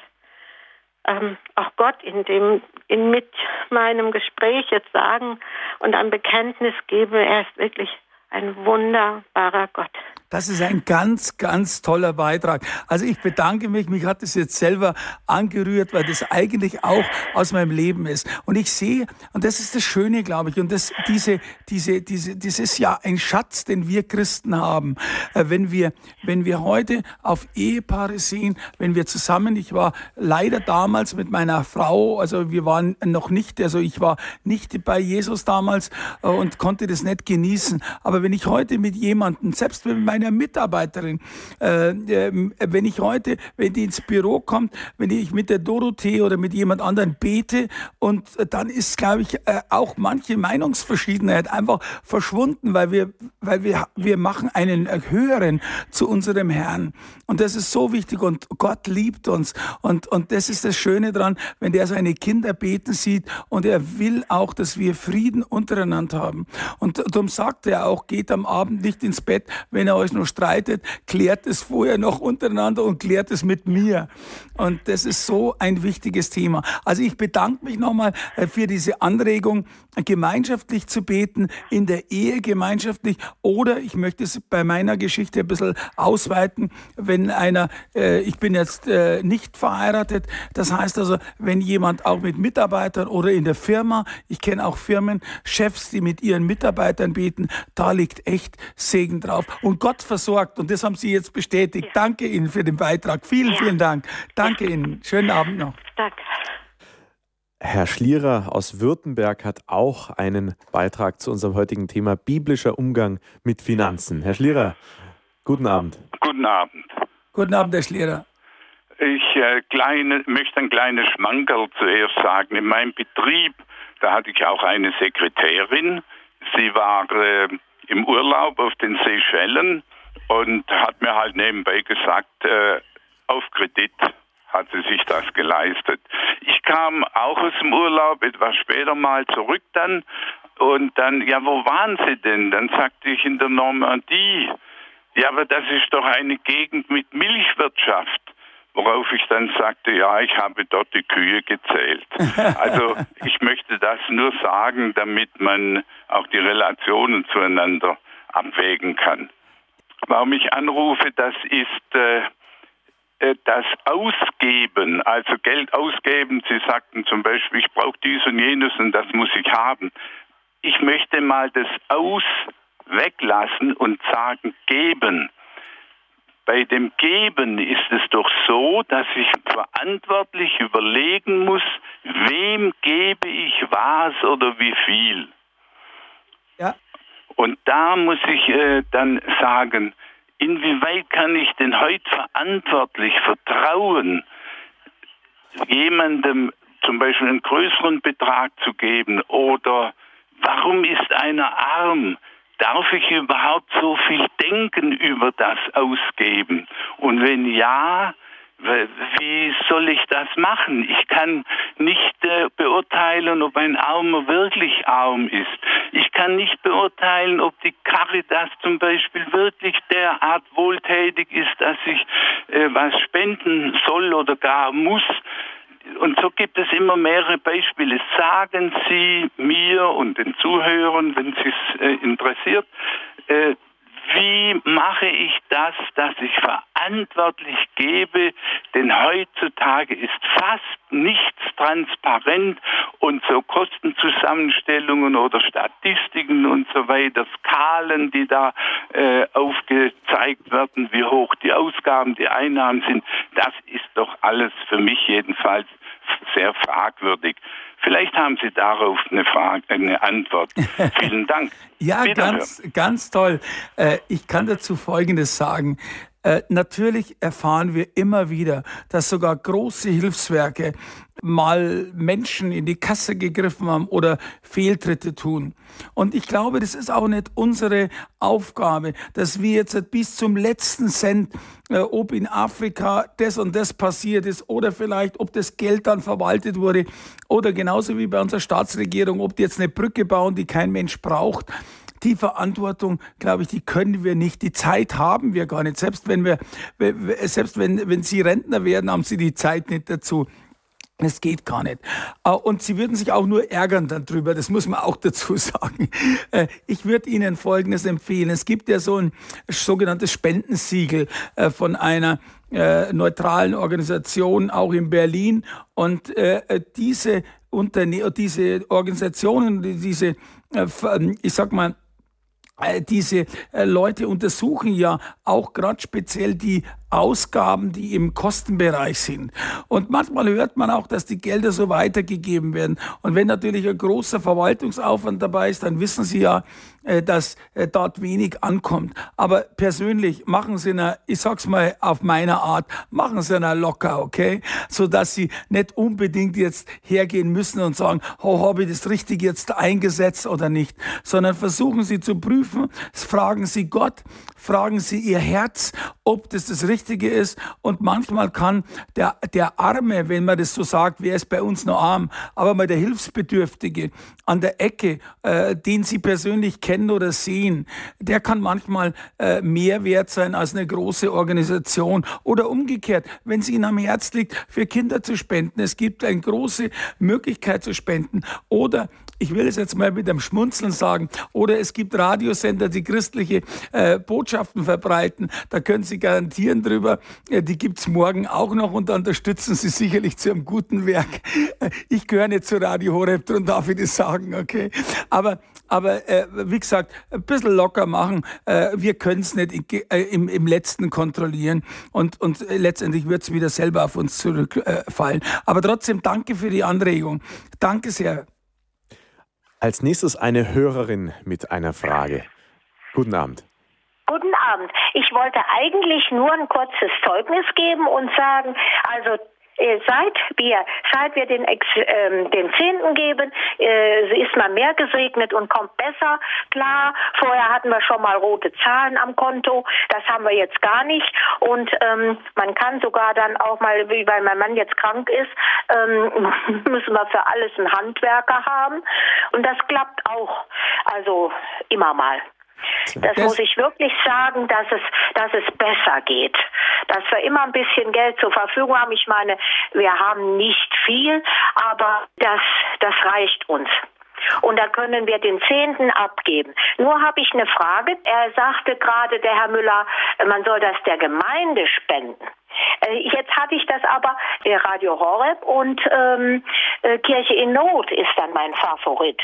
ähm, auch Gott in dem, in mit meinem Gespräch jetzt sagen und ein Bekenntnis gebe, er ist wirklich ein wunderbarer Gott. Das ist ein ganz, ganz toller Beitrag. Also ich bedanke mich. Mich hat es jetzt selber angerührt, weil das eigentlich auch aus meinem Leben ist. Und ich sehe, und das ist das Schöne, glaube ich, und das, diese, diese, diese, das ist ja ein Schatz, den wir Christen haben. Äh, wenn wir, wenn wir heute auf Ehepaare sehen, wenn wir zusammen, ich war leider damals mit meiner Frau, also wir waren noch nicht, also ich war nicht bei Jesus damals äh, und konnte das nicht genießen. Aber wenn ich heute mit jemandem, selbst mit meiner Mitarbeiterin. Äh, äh, wenn ich heute, wenn die ins Büro kommt, wenn ich mit der Dorothee oder mit jemand anderem bete und dann ist, glaube ich, äh, auch manche Meinungsverschiedenheit einfach verschwunden, weil wir, weil wir, wir machen einen höheren zu unserem Herrn. Und das ist so wichtig und Gott liebt uns. Und, und das ist das Schöne dran, wenn der seine Kinder beten sieht und er will auch, dass wir Frieden untereinander haben. Und darum sagt er auch, geht am Abend nicht ins Bett, wenn er euch noch streitet, klärt es vorher noch untereinander und klärt es mit mir. Und das ist so ein wichtiges Thema. Also ich bedanke mich nochmal äh, für diese Anregung, gemeinschaftlich zu beten, in der Ehe gemeinschaftlich oder ich möchte es bei meiner Geschichte ein bisschen ausweiten, wenn einer, äh, ich bin jetzt äh, nicht verheiratet, das heißt also, wenn jemand auch mit Mitarbeitern oder in der Firma, ich kenne auch Firmen, Chefs, die mit ihren Mitarbeitern beten, da liegt echt Segen drauf. Und Gott versorgt und das haben Sie jetzt bestätigt. Ja. Danke Ihnen für den Beitrag. Vielen, ja. vielen Dank. Danke Ihnen. Schönen Abend noch. Danke. Herr Schlierer aus Württemberg hat auch einen Beitrag zu unserem heutigen Thema biblischer Umgang mit Finanzen. Herr Schlierer, guten Abend. Guten Abend. Guten Abend, Herr Schlierer. Ich äh, kleine, möchte ein kleines Schmankerl zuerst sagen. In meinem Betrieb, da hatte ich auch eine Sekretärin. Sie war äh, im Urlaub auf den Seychellen und hat mir halt nebenbei gesagt, äh, auf Kredit hat sie sich das geleistet. Ich kam auch aus dem Urlaub etwas später mal zurück dann und dann, ja, wo waren Sie denn? Dann sagte ich in der Normandie. Ja, aber das ist doch eine Gegend mit Milchwirtschaft. Worauf ich dann sagte, ja, ich habe dort die Kühe gezählt. <laughs> Also ich möchte das nur sagen, damit man auch die Relationen zueinander abwägen kann. Warum ich anrufe, das ist äh, äh, das Ausgeben, also Geld ausgeben. Sie sagten zum Beispiel, ich brauche dies und jenes und das muss ich haben. Ich möchte mal das Aus weglassen und sagen, geben. Bei dem Geben ist es doch so, dass ich verantwortlich überlegen muss, wem gebe ich was oder wie viel. Ja. Und da muss ich äh, dann sagen, inwieweit kann ich denn heute verantwortlich vertrauen, jemandem zum Beispiel einen größeren Betrag zu geben oder warum ist einer arm? Darf ich überhaupt so viel denken über das Ausgeben? Und wenn ja, wie soll ich das machen? Ich kann nicht äh, beurteilen, ob ein Armer wirklich arm ist. Ich kann nicht beurteilen, ob die Caritas zum Beispiel wirklich derart wohltätig ist, dass ich äh, was spenden soll oder gar muss. Und so gibt es immer mehrere Beispiele. Sagen Sie mir und den Zuhörern, wenn Sie es äh, interessiert, äh, wie mache ich das, dass ich verantwortlich gebe? Denn heutzutage ist fast nichts transparent und so Kostenzusammenstellungen oder Statistiken und so weiter, Skalen, die da äh, aufgezeigt werden, wie hoch die Ausgaben, die Einnahmen sind, das ist doch alles für mich jedenfalls sehr fragwürdig. Vielleicht haben Sie darauf eine Frage, eine Antwort. <laughs> Vielen Dank. ja, ganz, ganz toll. Äh, ich kann dazu Folgendes sagen. Äh, natürlich erfahren wir immer wieder, dass sogar große Hilfswerke mal Menschen in die Kasse gegriffen haben oder Fehltritte tun. Und ich glaube, das ist auch nicht unsere Aufgabe, dass wir jetzt bis zum letzten Cent, äh, ob in Afrika das und das passiert ist oder vielleicht, ob das Geld dann verwaltet wurde oder genauso wie bei unserer Staatsregierung, ob die jetzt eine Brücke bauen, die kein Mensch braucht die Verantwortung, glaube ich, die können wir nicht. Die Zeit haben wir gar nicht. Selbst wenn wir, selbst wenn, wenn Sie Rentner werden, haben Sie die Zeit nicht dazu. Es geht gar nicht. Äh, und sie würden sich auch nur ärgern darüber, das muss man auch <laughs> dazu sagen. Äh, ich würde Ihnen Folgendes empfehlen. Es gibt ja so ein sogenanntes Spendensiegel äh, von einer neutralen Organisation, auch in Berlin. Und diese, Unterne diese Organisationen, diese, ich sag mal, diese äh, Leute untersuchen ja auch gerade speziell die Ausgaben, die im Kostenbereich sind. Und manchmal hört man auch, dass die Gelder so weitergegeben werden. Und wenn natürlich ein großer Verwaltungsaufwand dabei ist, dann wissen Sie ja, äh, dass äh, dort wenig ankommt. Aber persönlich machen Sie eine, ich sag's mal auf meiner Art, machen Sie eine locker, okay? So dass Sie nicht unbedingt jetzt hergehen müssen und sagen, oh, habe ich das richtig jetzt eingesetzt oder nicht, sondern versuchen Sie zu prüfen, fragen Sie Gott, fragen Sie Ihr Herz, ob das das Richtige ist. Und manchmal kann der, der Arme, wenn man das so sagt, wer ist bei uns noch arm, aber mal der Hilfsbedürftige an der Ecke, äh, den Sie persönlich kennen oder sehen, der kann manchmal äh, mehr wert sein als eine große Organisation. Oder umgekehrt, wenn es Ihnen am Herz liegt, für Kinder zu spenden. Es gibt eine große Möglichkeit zu spenden. Oder ich will es jetzt mal mit einem Schmunzeln sagen, oder es gibt Radiosender, die christliche äh, Botschaften verbreiten. Da können Sie garantieren drüber, äh, die gibt's morgen auch noch und unterstützen Sie sicherlich zu einem guten Werk. <laughs> Ich gehöre nicht zu Radio Horeb, darum darf ich das sagen, okay? Aber, aber äh, wie gesagt, ein bisschen locker machen. Äh, wir können es nicht äh, im, im Letzten kontrollieren und, und letztendlich wird es wieder selber auf uns zurückfallen. aber trotzdem danke für die Anregung. Danke sehr. Als nächstes eine Hörerin mit einer Frage. Guten Abend. Guten Abend. Ich wollte eigentlich nur ein kurzes Zeugnis geben und sagen, also äh, seit wir, seit wir den, äh, den Zehnten geben, äh, ist man mehr gesegnet und kommt besser klar. Vorher hatten wir schon mal rote Zahlen am Konto, das haben wir jetzt gar nicht. Und ähm, man kann sogar dann auch mal, wie weil mein Mann jetzt krank ist, ähm, <laughs> müssen wir für alles einen Handwerker haben. Und das klappt auch, also immer mal. Das, muss ich wirklich sagen, dass es, dass es besser geht. Dass wir immer ein bisschen Geld zur Verfügung haben. Ich meine, wir haben nicht viel, aber das, das reicht uns. Und da können wir den Zehnten abgeben. Nur habe ich eine Frage. Er sagte gerade, der Herr Müller, man soll das der Gemeinde spenden. Äh, jetzt hatte ich das aber, Radio Horeb und ähm, äh, Kirche in Not ist dann mein Favorit.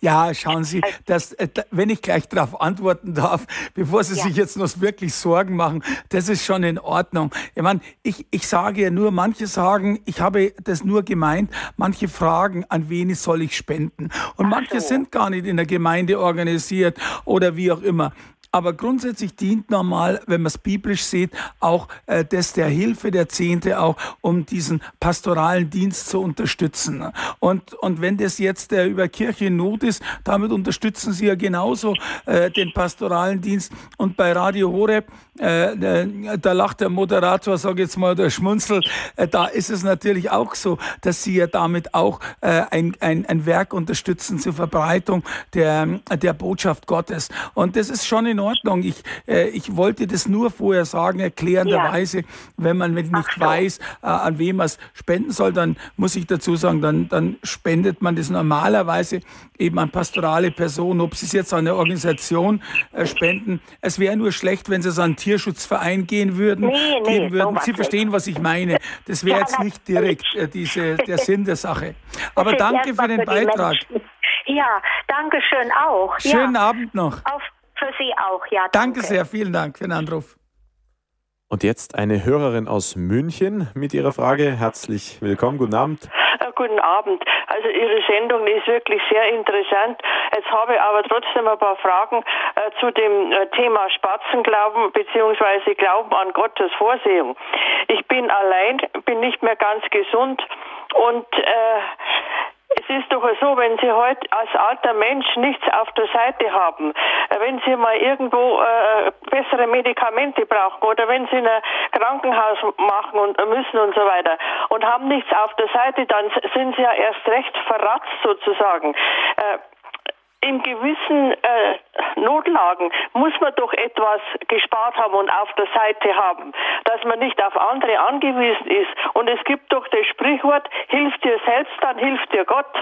Ja, schauen Sie, dass, äh, wenn ich gleich darauf antworten darf, bevor Sie ja. sich jetzt noch wirklich Sorgen machen, das ist schon in Ordnung. Ich meine, ich, ich sage ja nur, manche sagen, ich habe das nur gemeint, manche fragen, an wen soll ich spenden? Und Ach manche so. sind gar nicht in der Gemeinde organisiert oder wie auch immer. Aber grundsätzlich dient normal, wenn man es biblisch sieht, auch äh, das der Hilfe der Zehnte auch, um diesen pastoralen Dienst zu unterstützen. Und, und wenn das jetzt äh, über Kirche in Not ist, damit unterstützen sie ja genauso äh, den pastoralen Dienst. Und bei Radio Horeb, äh, da lacht der Moderator, sage jetzt mal, der schmunzelt, äh, da ist es natürlich auch so, dass sie ja damit auch äh, ein, ein, ein Werk unterstützen zur Verbreitung der, der Botschaft Gottes. Und das ist schon in in Ordnung. Ich, äh, ich wollte das nur vorher sagen, erklärenderweise, ja. wenn man nicht Ach weiß, äh, an wem man es spenden soll, dann muss ich dazu sagen, dann, dann spendet man das normalerweise eben an pastorale Personen, ob sie es jetzt an eine Organisation äh, spenden. Es wäre nur schlecht, wenn sie es an einen Tierschutzverein gehen würden. Nee, nee, gehen würden. Sie verstehen, was ich meine. Das wäre jetzt nicht direkt äh, diese, der Sinn der Sache. Aber danke für den Beitrag. Ja, danke schön auch. Schönen ja. Abend noch. Auf für Sie auch, ja. Danke, danke sehr, vielen Dank für den Anruf. Und jetzt eine Hörerin aus München mit ihrer Frage. Herzlich willkommen, guten Abend. Äh, guten Abend. Also Ihre Sendung ist wirklich sehr interessant. Jetzt habe ich aber trotzdem ein paar Fragen äh, zu dem äh, Thema Spatzenglauben beziehungsweise Glauben an Gottes Vorsehung. Ich bin allein, bin nicht mehr ganz gesund und äh, es ist doch so, wenn Sie heute als alter Mensch nichts auf der Seite haben, äh, wenn Sie mal irgendwo äh, bessere Medikamente brauchen oder wenn Sie ein Krankenhaus machen und äh, müssen und so weiter und haben nichts auf der Seite, dann sind Sie ja erst recht verratzt sozusagen. Äh, in gewissen äh, Notlagen muss man doch etwas gespart haben und auf der Seite haben, dass man nicht auf andere angewiesen ist. Und es gibt doch das Sprichwort, hilf dir selbst, dann hilft dir Gott.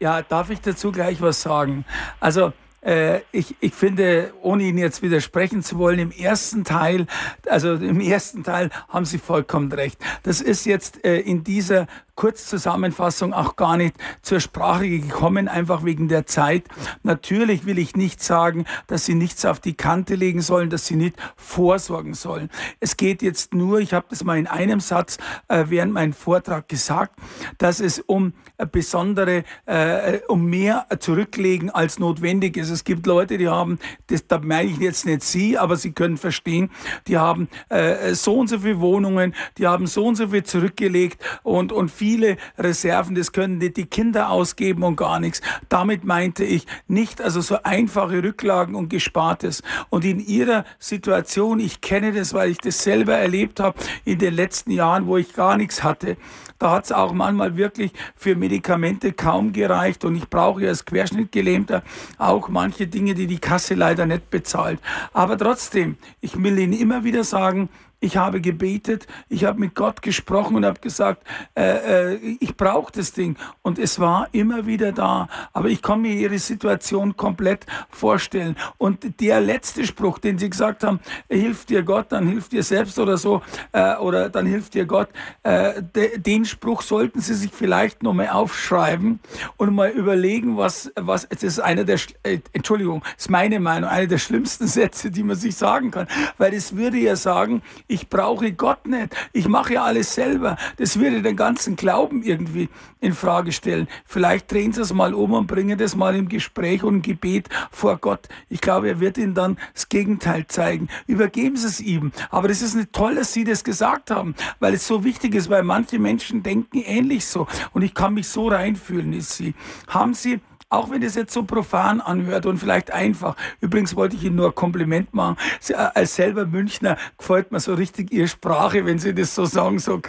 Ja, darf ich dazu gleich was sagen? Also äh, ich, ich finde, ohne Ihnen jetzt widersprechen zu wollen, im ersten Teil, also im ersten Teil haben Sie vollkommen recht. Das ist jetzt äh, in dieser Kurzzusammenfassung auch gar nicht zur Sprache gekommen, einfach wegen der Zeit. Natürlich will ich nicht sagen, dass Sie nichts auf die Kante legen sollen, dass Sie nicht vorsorgen sollen. Es geht jetzt nur, ich habe das mal in einem Satz äh, während meinem Vortrag gesagt, dass es um besondere, äh, um mehr zurücklegen als notwendig ist. Es gibt Leute, die haben, das, da meine ich jetzt nicht Sie, aber Sie können verstehen, die haben äh, so und so viele Wohnungen, die haben so und so viel zurückgelegt und, und viele Reserven, das können nicht die Kinder ausgeben und gar nichts. Damit meinte ich nicht also so einfache Rücklagen und Gespartes. Und in Ihrer Situation, ich kenne das, weil ich das selber erlebt habe in den letzten Jahren, wo ich gar nichts hatte, da hat es auch manchmal wirklich für Medikamente kaum gereicht. Und ich brauche ja als Querschnittgelähmter auch manche Dinge, die die Kasse leider nicht bezahlt. Aber trotzdem, ich will Ihnen immer wieder sagen, ich habe gebetet, ich habe mit Gott gesprochen und habe gesagt, äh, äh, ich brauche das Ding. Und es war immer wieder da. Aber ich kann mir Ihre Situation komplett vorstellen. Und der letzte Spruch, den Sie gesagt haben, hilft dir Gott, dann hilft dir selbst oder so, äh, oder dann hilft dir Gott, äh, de, den Spruch sollten Sie sich vielleicht nochmal aufschreiben und mal überlegen, was, was, das ist einer der, äh, Entschuldigung, ist meine Meinung, einer der schlimmsten <laughs> Sätze, die man sich sagen kann. Weil es würde ja sagen, brauche Gott nicht, ich mache ja alles selber. Das würde den ganzen Glauben irgendwie in Frage stellen. Vielleicht drehen Sie es mal um und bringen das mal im Gespräch und im Gebet vor Gott. Ich glaube, er wird Ihnen dann das Gegenteil zeigen. Übergeben Sie es ihm. Aber es ist nicht toll, dass Sie das gesagt haben, weil es so wichtig ist, weil manche Menschen denken ähnlich so. Und ich kann mich so reinfühlen, ist Sie. Haben Sie auch wenn es jetzt so profan anhört und vielleicht einfach. Übrigens wollte ich Ihnen nur ein Kompliment machen. Sie, äh, als selber Münchner gefällt mir so richtig Ihre Sprache, wenn Sie das so sagen, so,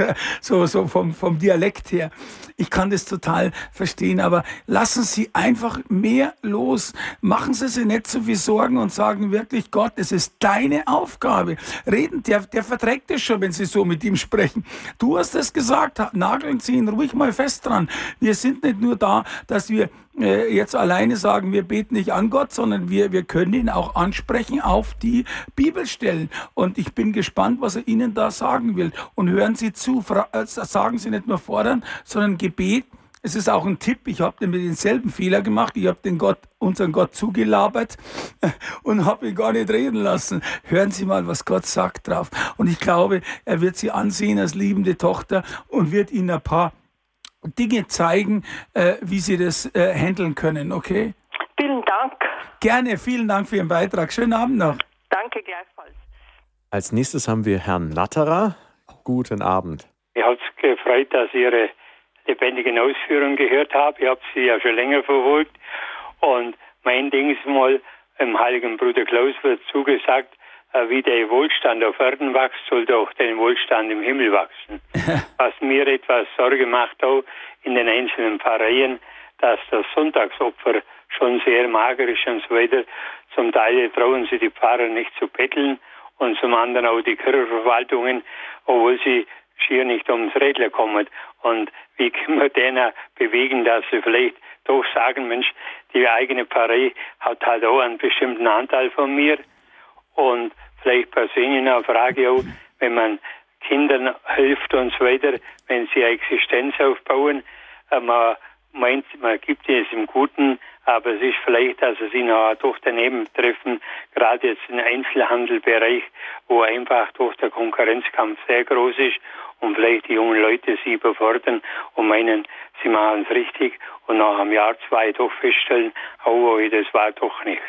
so, so vom, vom Dialekt her. Ich kann das total verstehen, aber lassen Sie einfach mehr los. Machen Sie sich nicht so viel Sorgen und sagen wirklich, Gott, es ist deine Aufgabe. Reden, der, der verträgt es schon, wenn Sie so mit ihm sprechen. Du hast es gesagt, nageln Sie ihn ruhig mal fest dran. Wir sind nicht nur da, dass wir äh, jetzt alleine sagen, wir beten nicht an Gott, sondern wir, wir können ihn auch ansprechen auf die Bibelstellen. Und ich bin gespannt, was er Ihnen da sagen will. Und hören Sie zu, äh, sagen Sie nicht nur fordern, sondern Gebet. Es ist auch ein Tipp, ich habe denselben Fehler gemacht, ich habe den Gott, unseren Gott zugelabert <laughs> und habe ihn gar nicht reden lassen. Hören Sie mal, was Gott sagt drauf. Und ich glaube, er wird Sie ansehen als liebende Tochter und wird Ihnen ein paar Dinge zeigen, äh, wie Sie das äh, handeln können, okay? Vielen Dank. Gerne, vielen Dank für Ihren Beitrag. Schönen Abend noch. Danke gleichfalls. Als nächstes haben wir Herrn Latterer. Guten Abend. Ich habe es gefreut, dass ich Ihre lebendigen Ausführungen gehört habe. Ich habe sie ja schon länger verfolgt. Und mein Ding ist mal, im heiligen Bruder Klaus wird zugesagt, wie der Wohlstand auf Erden wächst, soll doch der Wohlstand im Himmel wachsen. <laughs> Was mir etwas Sorge macht auch in den einzelnen Pfarreien, dass das Sonntagsopfer schon sehr mager ist und so weiter. Zum Teil trauen sie die Pfarrer nicht zu betteln und zum anderen auch die Kirchenverwaltungen, obwohl sie schier nicht ums Rädler kommen. Und wie können wir denen bewegen, dass sie vielleicht doch sagen, Mensch, die eigene Pfarrei hat halt auch einen bestimmten Anteil von mir und vielleicht persönlich eine Frage auch, wenn man Kindern hilft und so weiter, wenn sie eine Existenz aufbauen, äh, man meint, man gibt es im Guten aber es ist vielleicht, dass es ihn auch durch daneben treffen, gerade jetzt im Einzelhandelbereich, wo einfach durch der Konkurrenzkampf sehr groß ist und vielleicht die jungen Leute sie überfordern und meinen, sie machen es richtig und nach einem Jahr, zwei doch feststellen, oh das war doch nichts.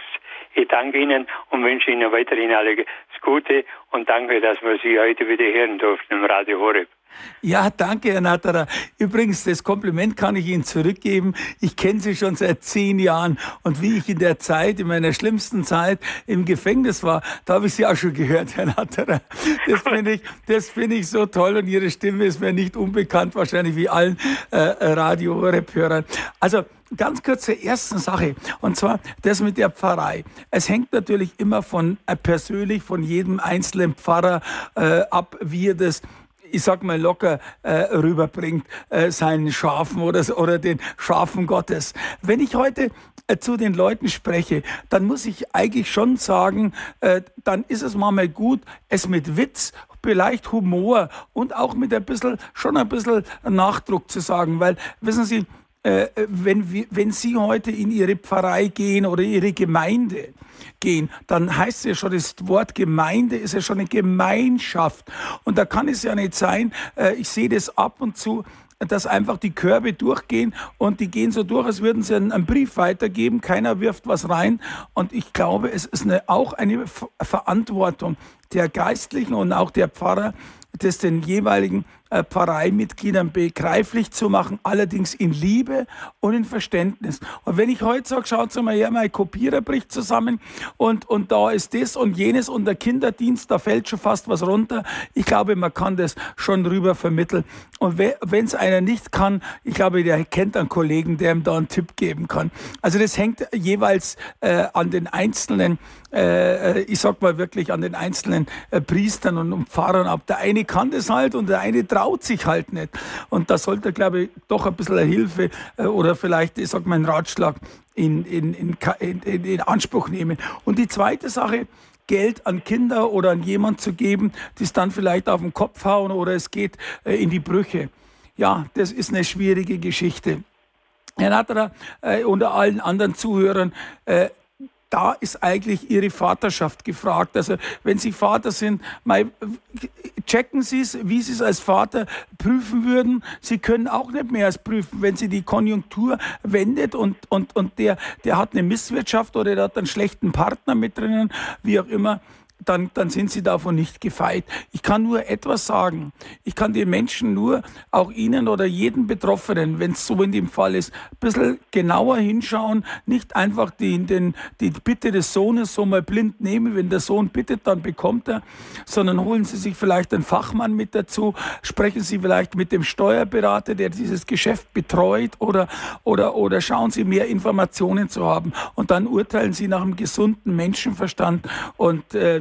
Ich danke Ihnen und wünsche Ihnen weiterhin alles Gute und danke, dass wir Sie heute wieder hören durften im Radio Horeb. Ja, danke, Herr Natterer. Übrigens, das Kompliment kann ich Ihnen zurückgeben. Ich kenne Sie schon seit zehn Jahren und wie ich in der Zeit, in meiner schlimmsten Zeit im Gefängnis war, da habe ich Sie auch schon gehört, Herr Natterer. Das finde ich, das ich so toll und Ihre Stimme ist mir nicht unbekannt, wahrscheinlich wie allen äh, Radio-Hörern. Also, ganz kurz zur ersten Sache, und zwar das mit der Pfarrei. Es hängt natürlich immer von äh, persönlich von jedem einzelnen Pfarrer äh, ab, wie er das ich sag mal locker äh, rüberbringt, äh, seinen Schafen oder, oder den Schafen Gottes. Wenn ich heute äh, zu den Leuten spreche, dann muss ich eigentlich schon sagen, äh, dann ist es manchmal gut, es mit Witz, vielleicht Humor und auch mit ein bisschen, schon ein bisschen Nachdruck zu sagen, weil, wissen Sie, äh, wenn, wenn Sie heute in Ihre Pfarrei gehen oder Ihre Gemeinde gehen, dann heißt es ja schon, das Wort Gemeinde ist ja schon eine Gemeinschaft. Und da kann es ja nicht sein, äh, ich sehe das ab und zu, dass einfach die Körbe durchgehen und die gehen so durch, als würden sie einen, einen Brief weitergeben, keiner wirft was rein. Und ich glaube, es ist eine, auch eine Verantwortung der Geistlichen und auch der Pfarrer, das den jeweiligen Pfarreimitgliedern begreiflich zu machen, allerdings in Liebe und in Verständnis. Und wenn ich heute sage, schaut mal her, mein Kopierer bricht zusammen und, und da ist das und jenes und der Kinderdienst, da fällt schon fast was runter. Ich glaube, man kann das schon rüber vermitteln. Und wenn es einer nicht kann, ich glaube, der kennt einen Kollegen, der ihm da einen Tipp geben kann. Also das hängt jeweils äh, an den einzelnen, äh, äh ich sag mal wirklich an den einzelnen äh, Priestern und, und Pfarrern ab. Der eine kann das halt und der eine traut sich halt nicht. Und da sollte, glaube ich, doch ein bisschen Hilfe äh, oder vielleicht, ich sage mal, einen Ratschlag in, in, in, in, Anspruch nehmen. Und die zweite Sache, Geld an Kinder oder an jemand zu geben, die es dann vielleicht auf den Kopf hauen oder es geht äh, in die Brüche. Ja, das ist eine schwierige Geschichte. Herr Natterer, äh, unter allen anderen Zuhörern, äh, da ist eigentlich Ihre Vaterschaft gefragt. Also wenn Sie Vater sind, mal, checken Sie es, wie Sie es als Vater prüfen würden. Sie können auch nicht mehr als prüfen, wenn Sie die Konjunktur wendet und, und, und der, der hat eine Misswirtschaft oder der hat einen schlechten Partner mit drinnen, wie auch immer dann, dann sind sie davon nicht gefeit. Ich kann nur etwas sagen. Ich kann den Menschen nur, auch Ihnen oder jeden Betroffenen, wenn es so in dem Fall ist, ein bisschen genauer hinschauen, nicht einfach die, den, die Bitte des Sohnes so mal blind nehmen. Wenn der Sohn bittet, dann bekommt er, sondern holen Sie sich vielleicht einen Fachmann mit dazu, sprechen Sie vielleicht mit dem Steuerberater, der dieses Geschäft betreut oder, oder, oder schauen Sie mehr Informationen zu haben und dann urteilen Sie nach einem gesunden Menschenverstand und äh,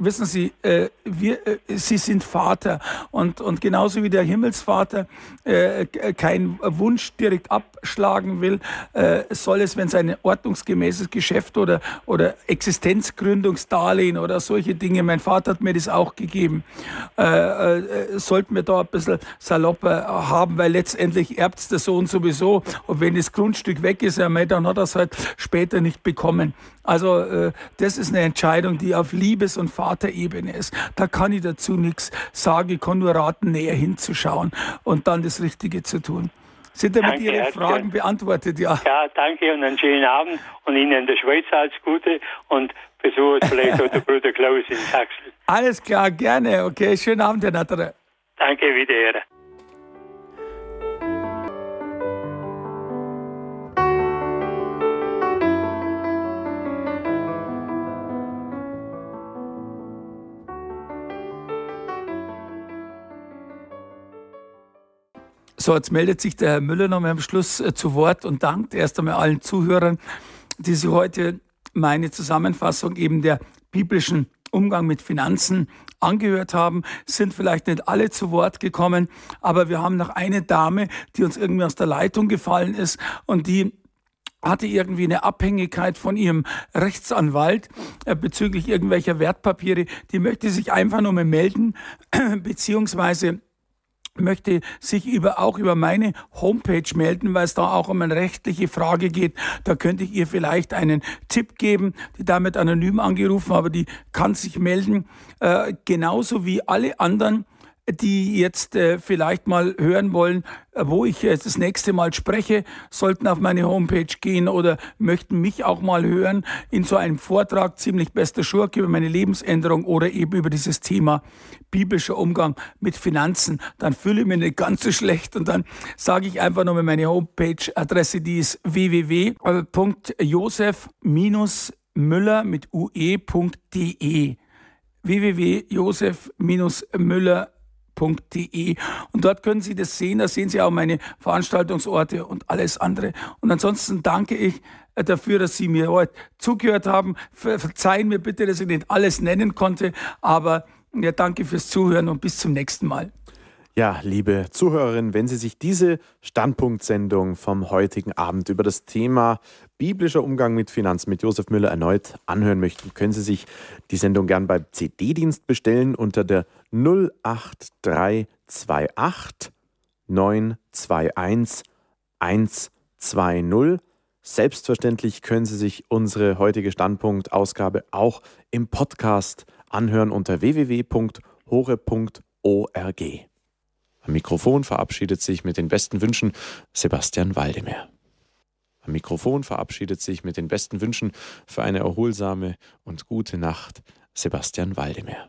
wissen Sie, äh, wir, äh, Sie sind Vater und, und genauso wie der Himmelsvater äh, keinen Wunsch direkt abschlagen will, äh, soll es, wenn es ein ordnungsgemäßes Geschäft oder, oder Existenzgründungsdarlehen oder solche Dinge, mein Vater hat mir das auch gegeben, äh, äh, sollten wir da ein bisschen salopper haben, weil letztendlich erbt der Sohn sowieso und wenn das Grundstück weg ist, dann hat er es halt später nicht bekommen. Also äh, das ist eine Entscheidung, die auf Liebes- und Vaterebene ist. Da kann ich dazu nichts sagen. Ich kann nur raten, näher hinzuschauen und dann das Richtige zu tun. Sind damit Ihre Fragen beantwortet? Ja. ja, danke und einen schönen Abend und Ihnen in der Schweiz alles Gute und besucht vielleicht auch der Bruder Klaus in Sachsen. <laughs> Alles klar, gerne. Okay, schönen Abend, Herr Natterer. Danke, wiederhören. So, jetzt meldet sich der Herr Müller noch mal am Schluss äh, zu Wort und dankt erst einmal allen Zuhörern, die sich heute meine Zusammenfassung eben der biblischen Umgang mit Finanzen angehört haben, sind vielleicht nicht alle zu Wort gekommen, aber wir haben noch eine Dame, die uns irgendwie aus der Leitung gefallen ist und die hatte irgendwie eine Abhängigkeit von ihrem Rechtsanwalt äh, bezüglich irgendwelcher Wertpapiere. Die möchte sich einfach nur melden, <clears throat> beziehungsweise möchte sich über, auch über meine Homepage melden, weil es da auch um eine rechtliche Frage geht. Da könnte ich ihr vielleicht einen Tipp geben. Die damit anonym angerufen, aber die kann sich melden. Äh, genauso wie alle anderen die jetzt äh, vielleicht mal hören wollen, äh, wo ich äh, das nächste Mal spreche, sollten auf meine Homepage gehen oder möchten mich auch mal hören in so einem Vortrag, ziemlich bester Schurke, über meine Lebensänderung oder eben über dieses Thema biblischer Umgang mit Finanzen. Dann fühle ich mich nicht ganz so schlecht und dann sage ich einfach nochmal meine Homepage-Adresse, die ist www.josef-müller mit ue.de www.josef-müller.de www.ccc.de und dort können Sie das sehen. Da sehen Sie auch meine Veranstaltungsorte und alles andere. Und ansonsten danke ich äh, dafür, dass Sie mir heute zugehört haben. Verzeihen mir bitte, dass ich nicht alles nennen konnte, aber ja, danke fürs Zuhören und bis zum nächsten Mal. Ja, liebe Zuhörerinnen, wenn Sie sich diese Standpunktsendung vom heutigen Abend über das Thema biblischer Umgang mit Finanzen mit Josef Müller erneut anhören möchten, können Sie sich die Sendung gern beim CD-Dienst bestellen unter der 08328 921 120. Selbstverständlich können Sie sich unsere heutige Standpunktausgabe auch im Podcast anhören unter www.hore.org. Am Mikrofon verabschiedet sich mit den besten Wünschen Sebastian Waldemar. Am Mikrofon verabschiedet sich mit den besten Wünschen für eine erholsame und gute Nacht Sebastian Waldemar.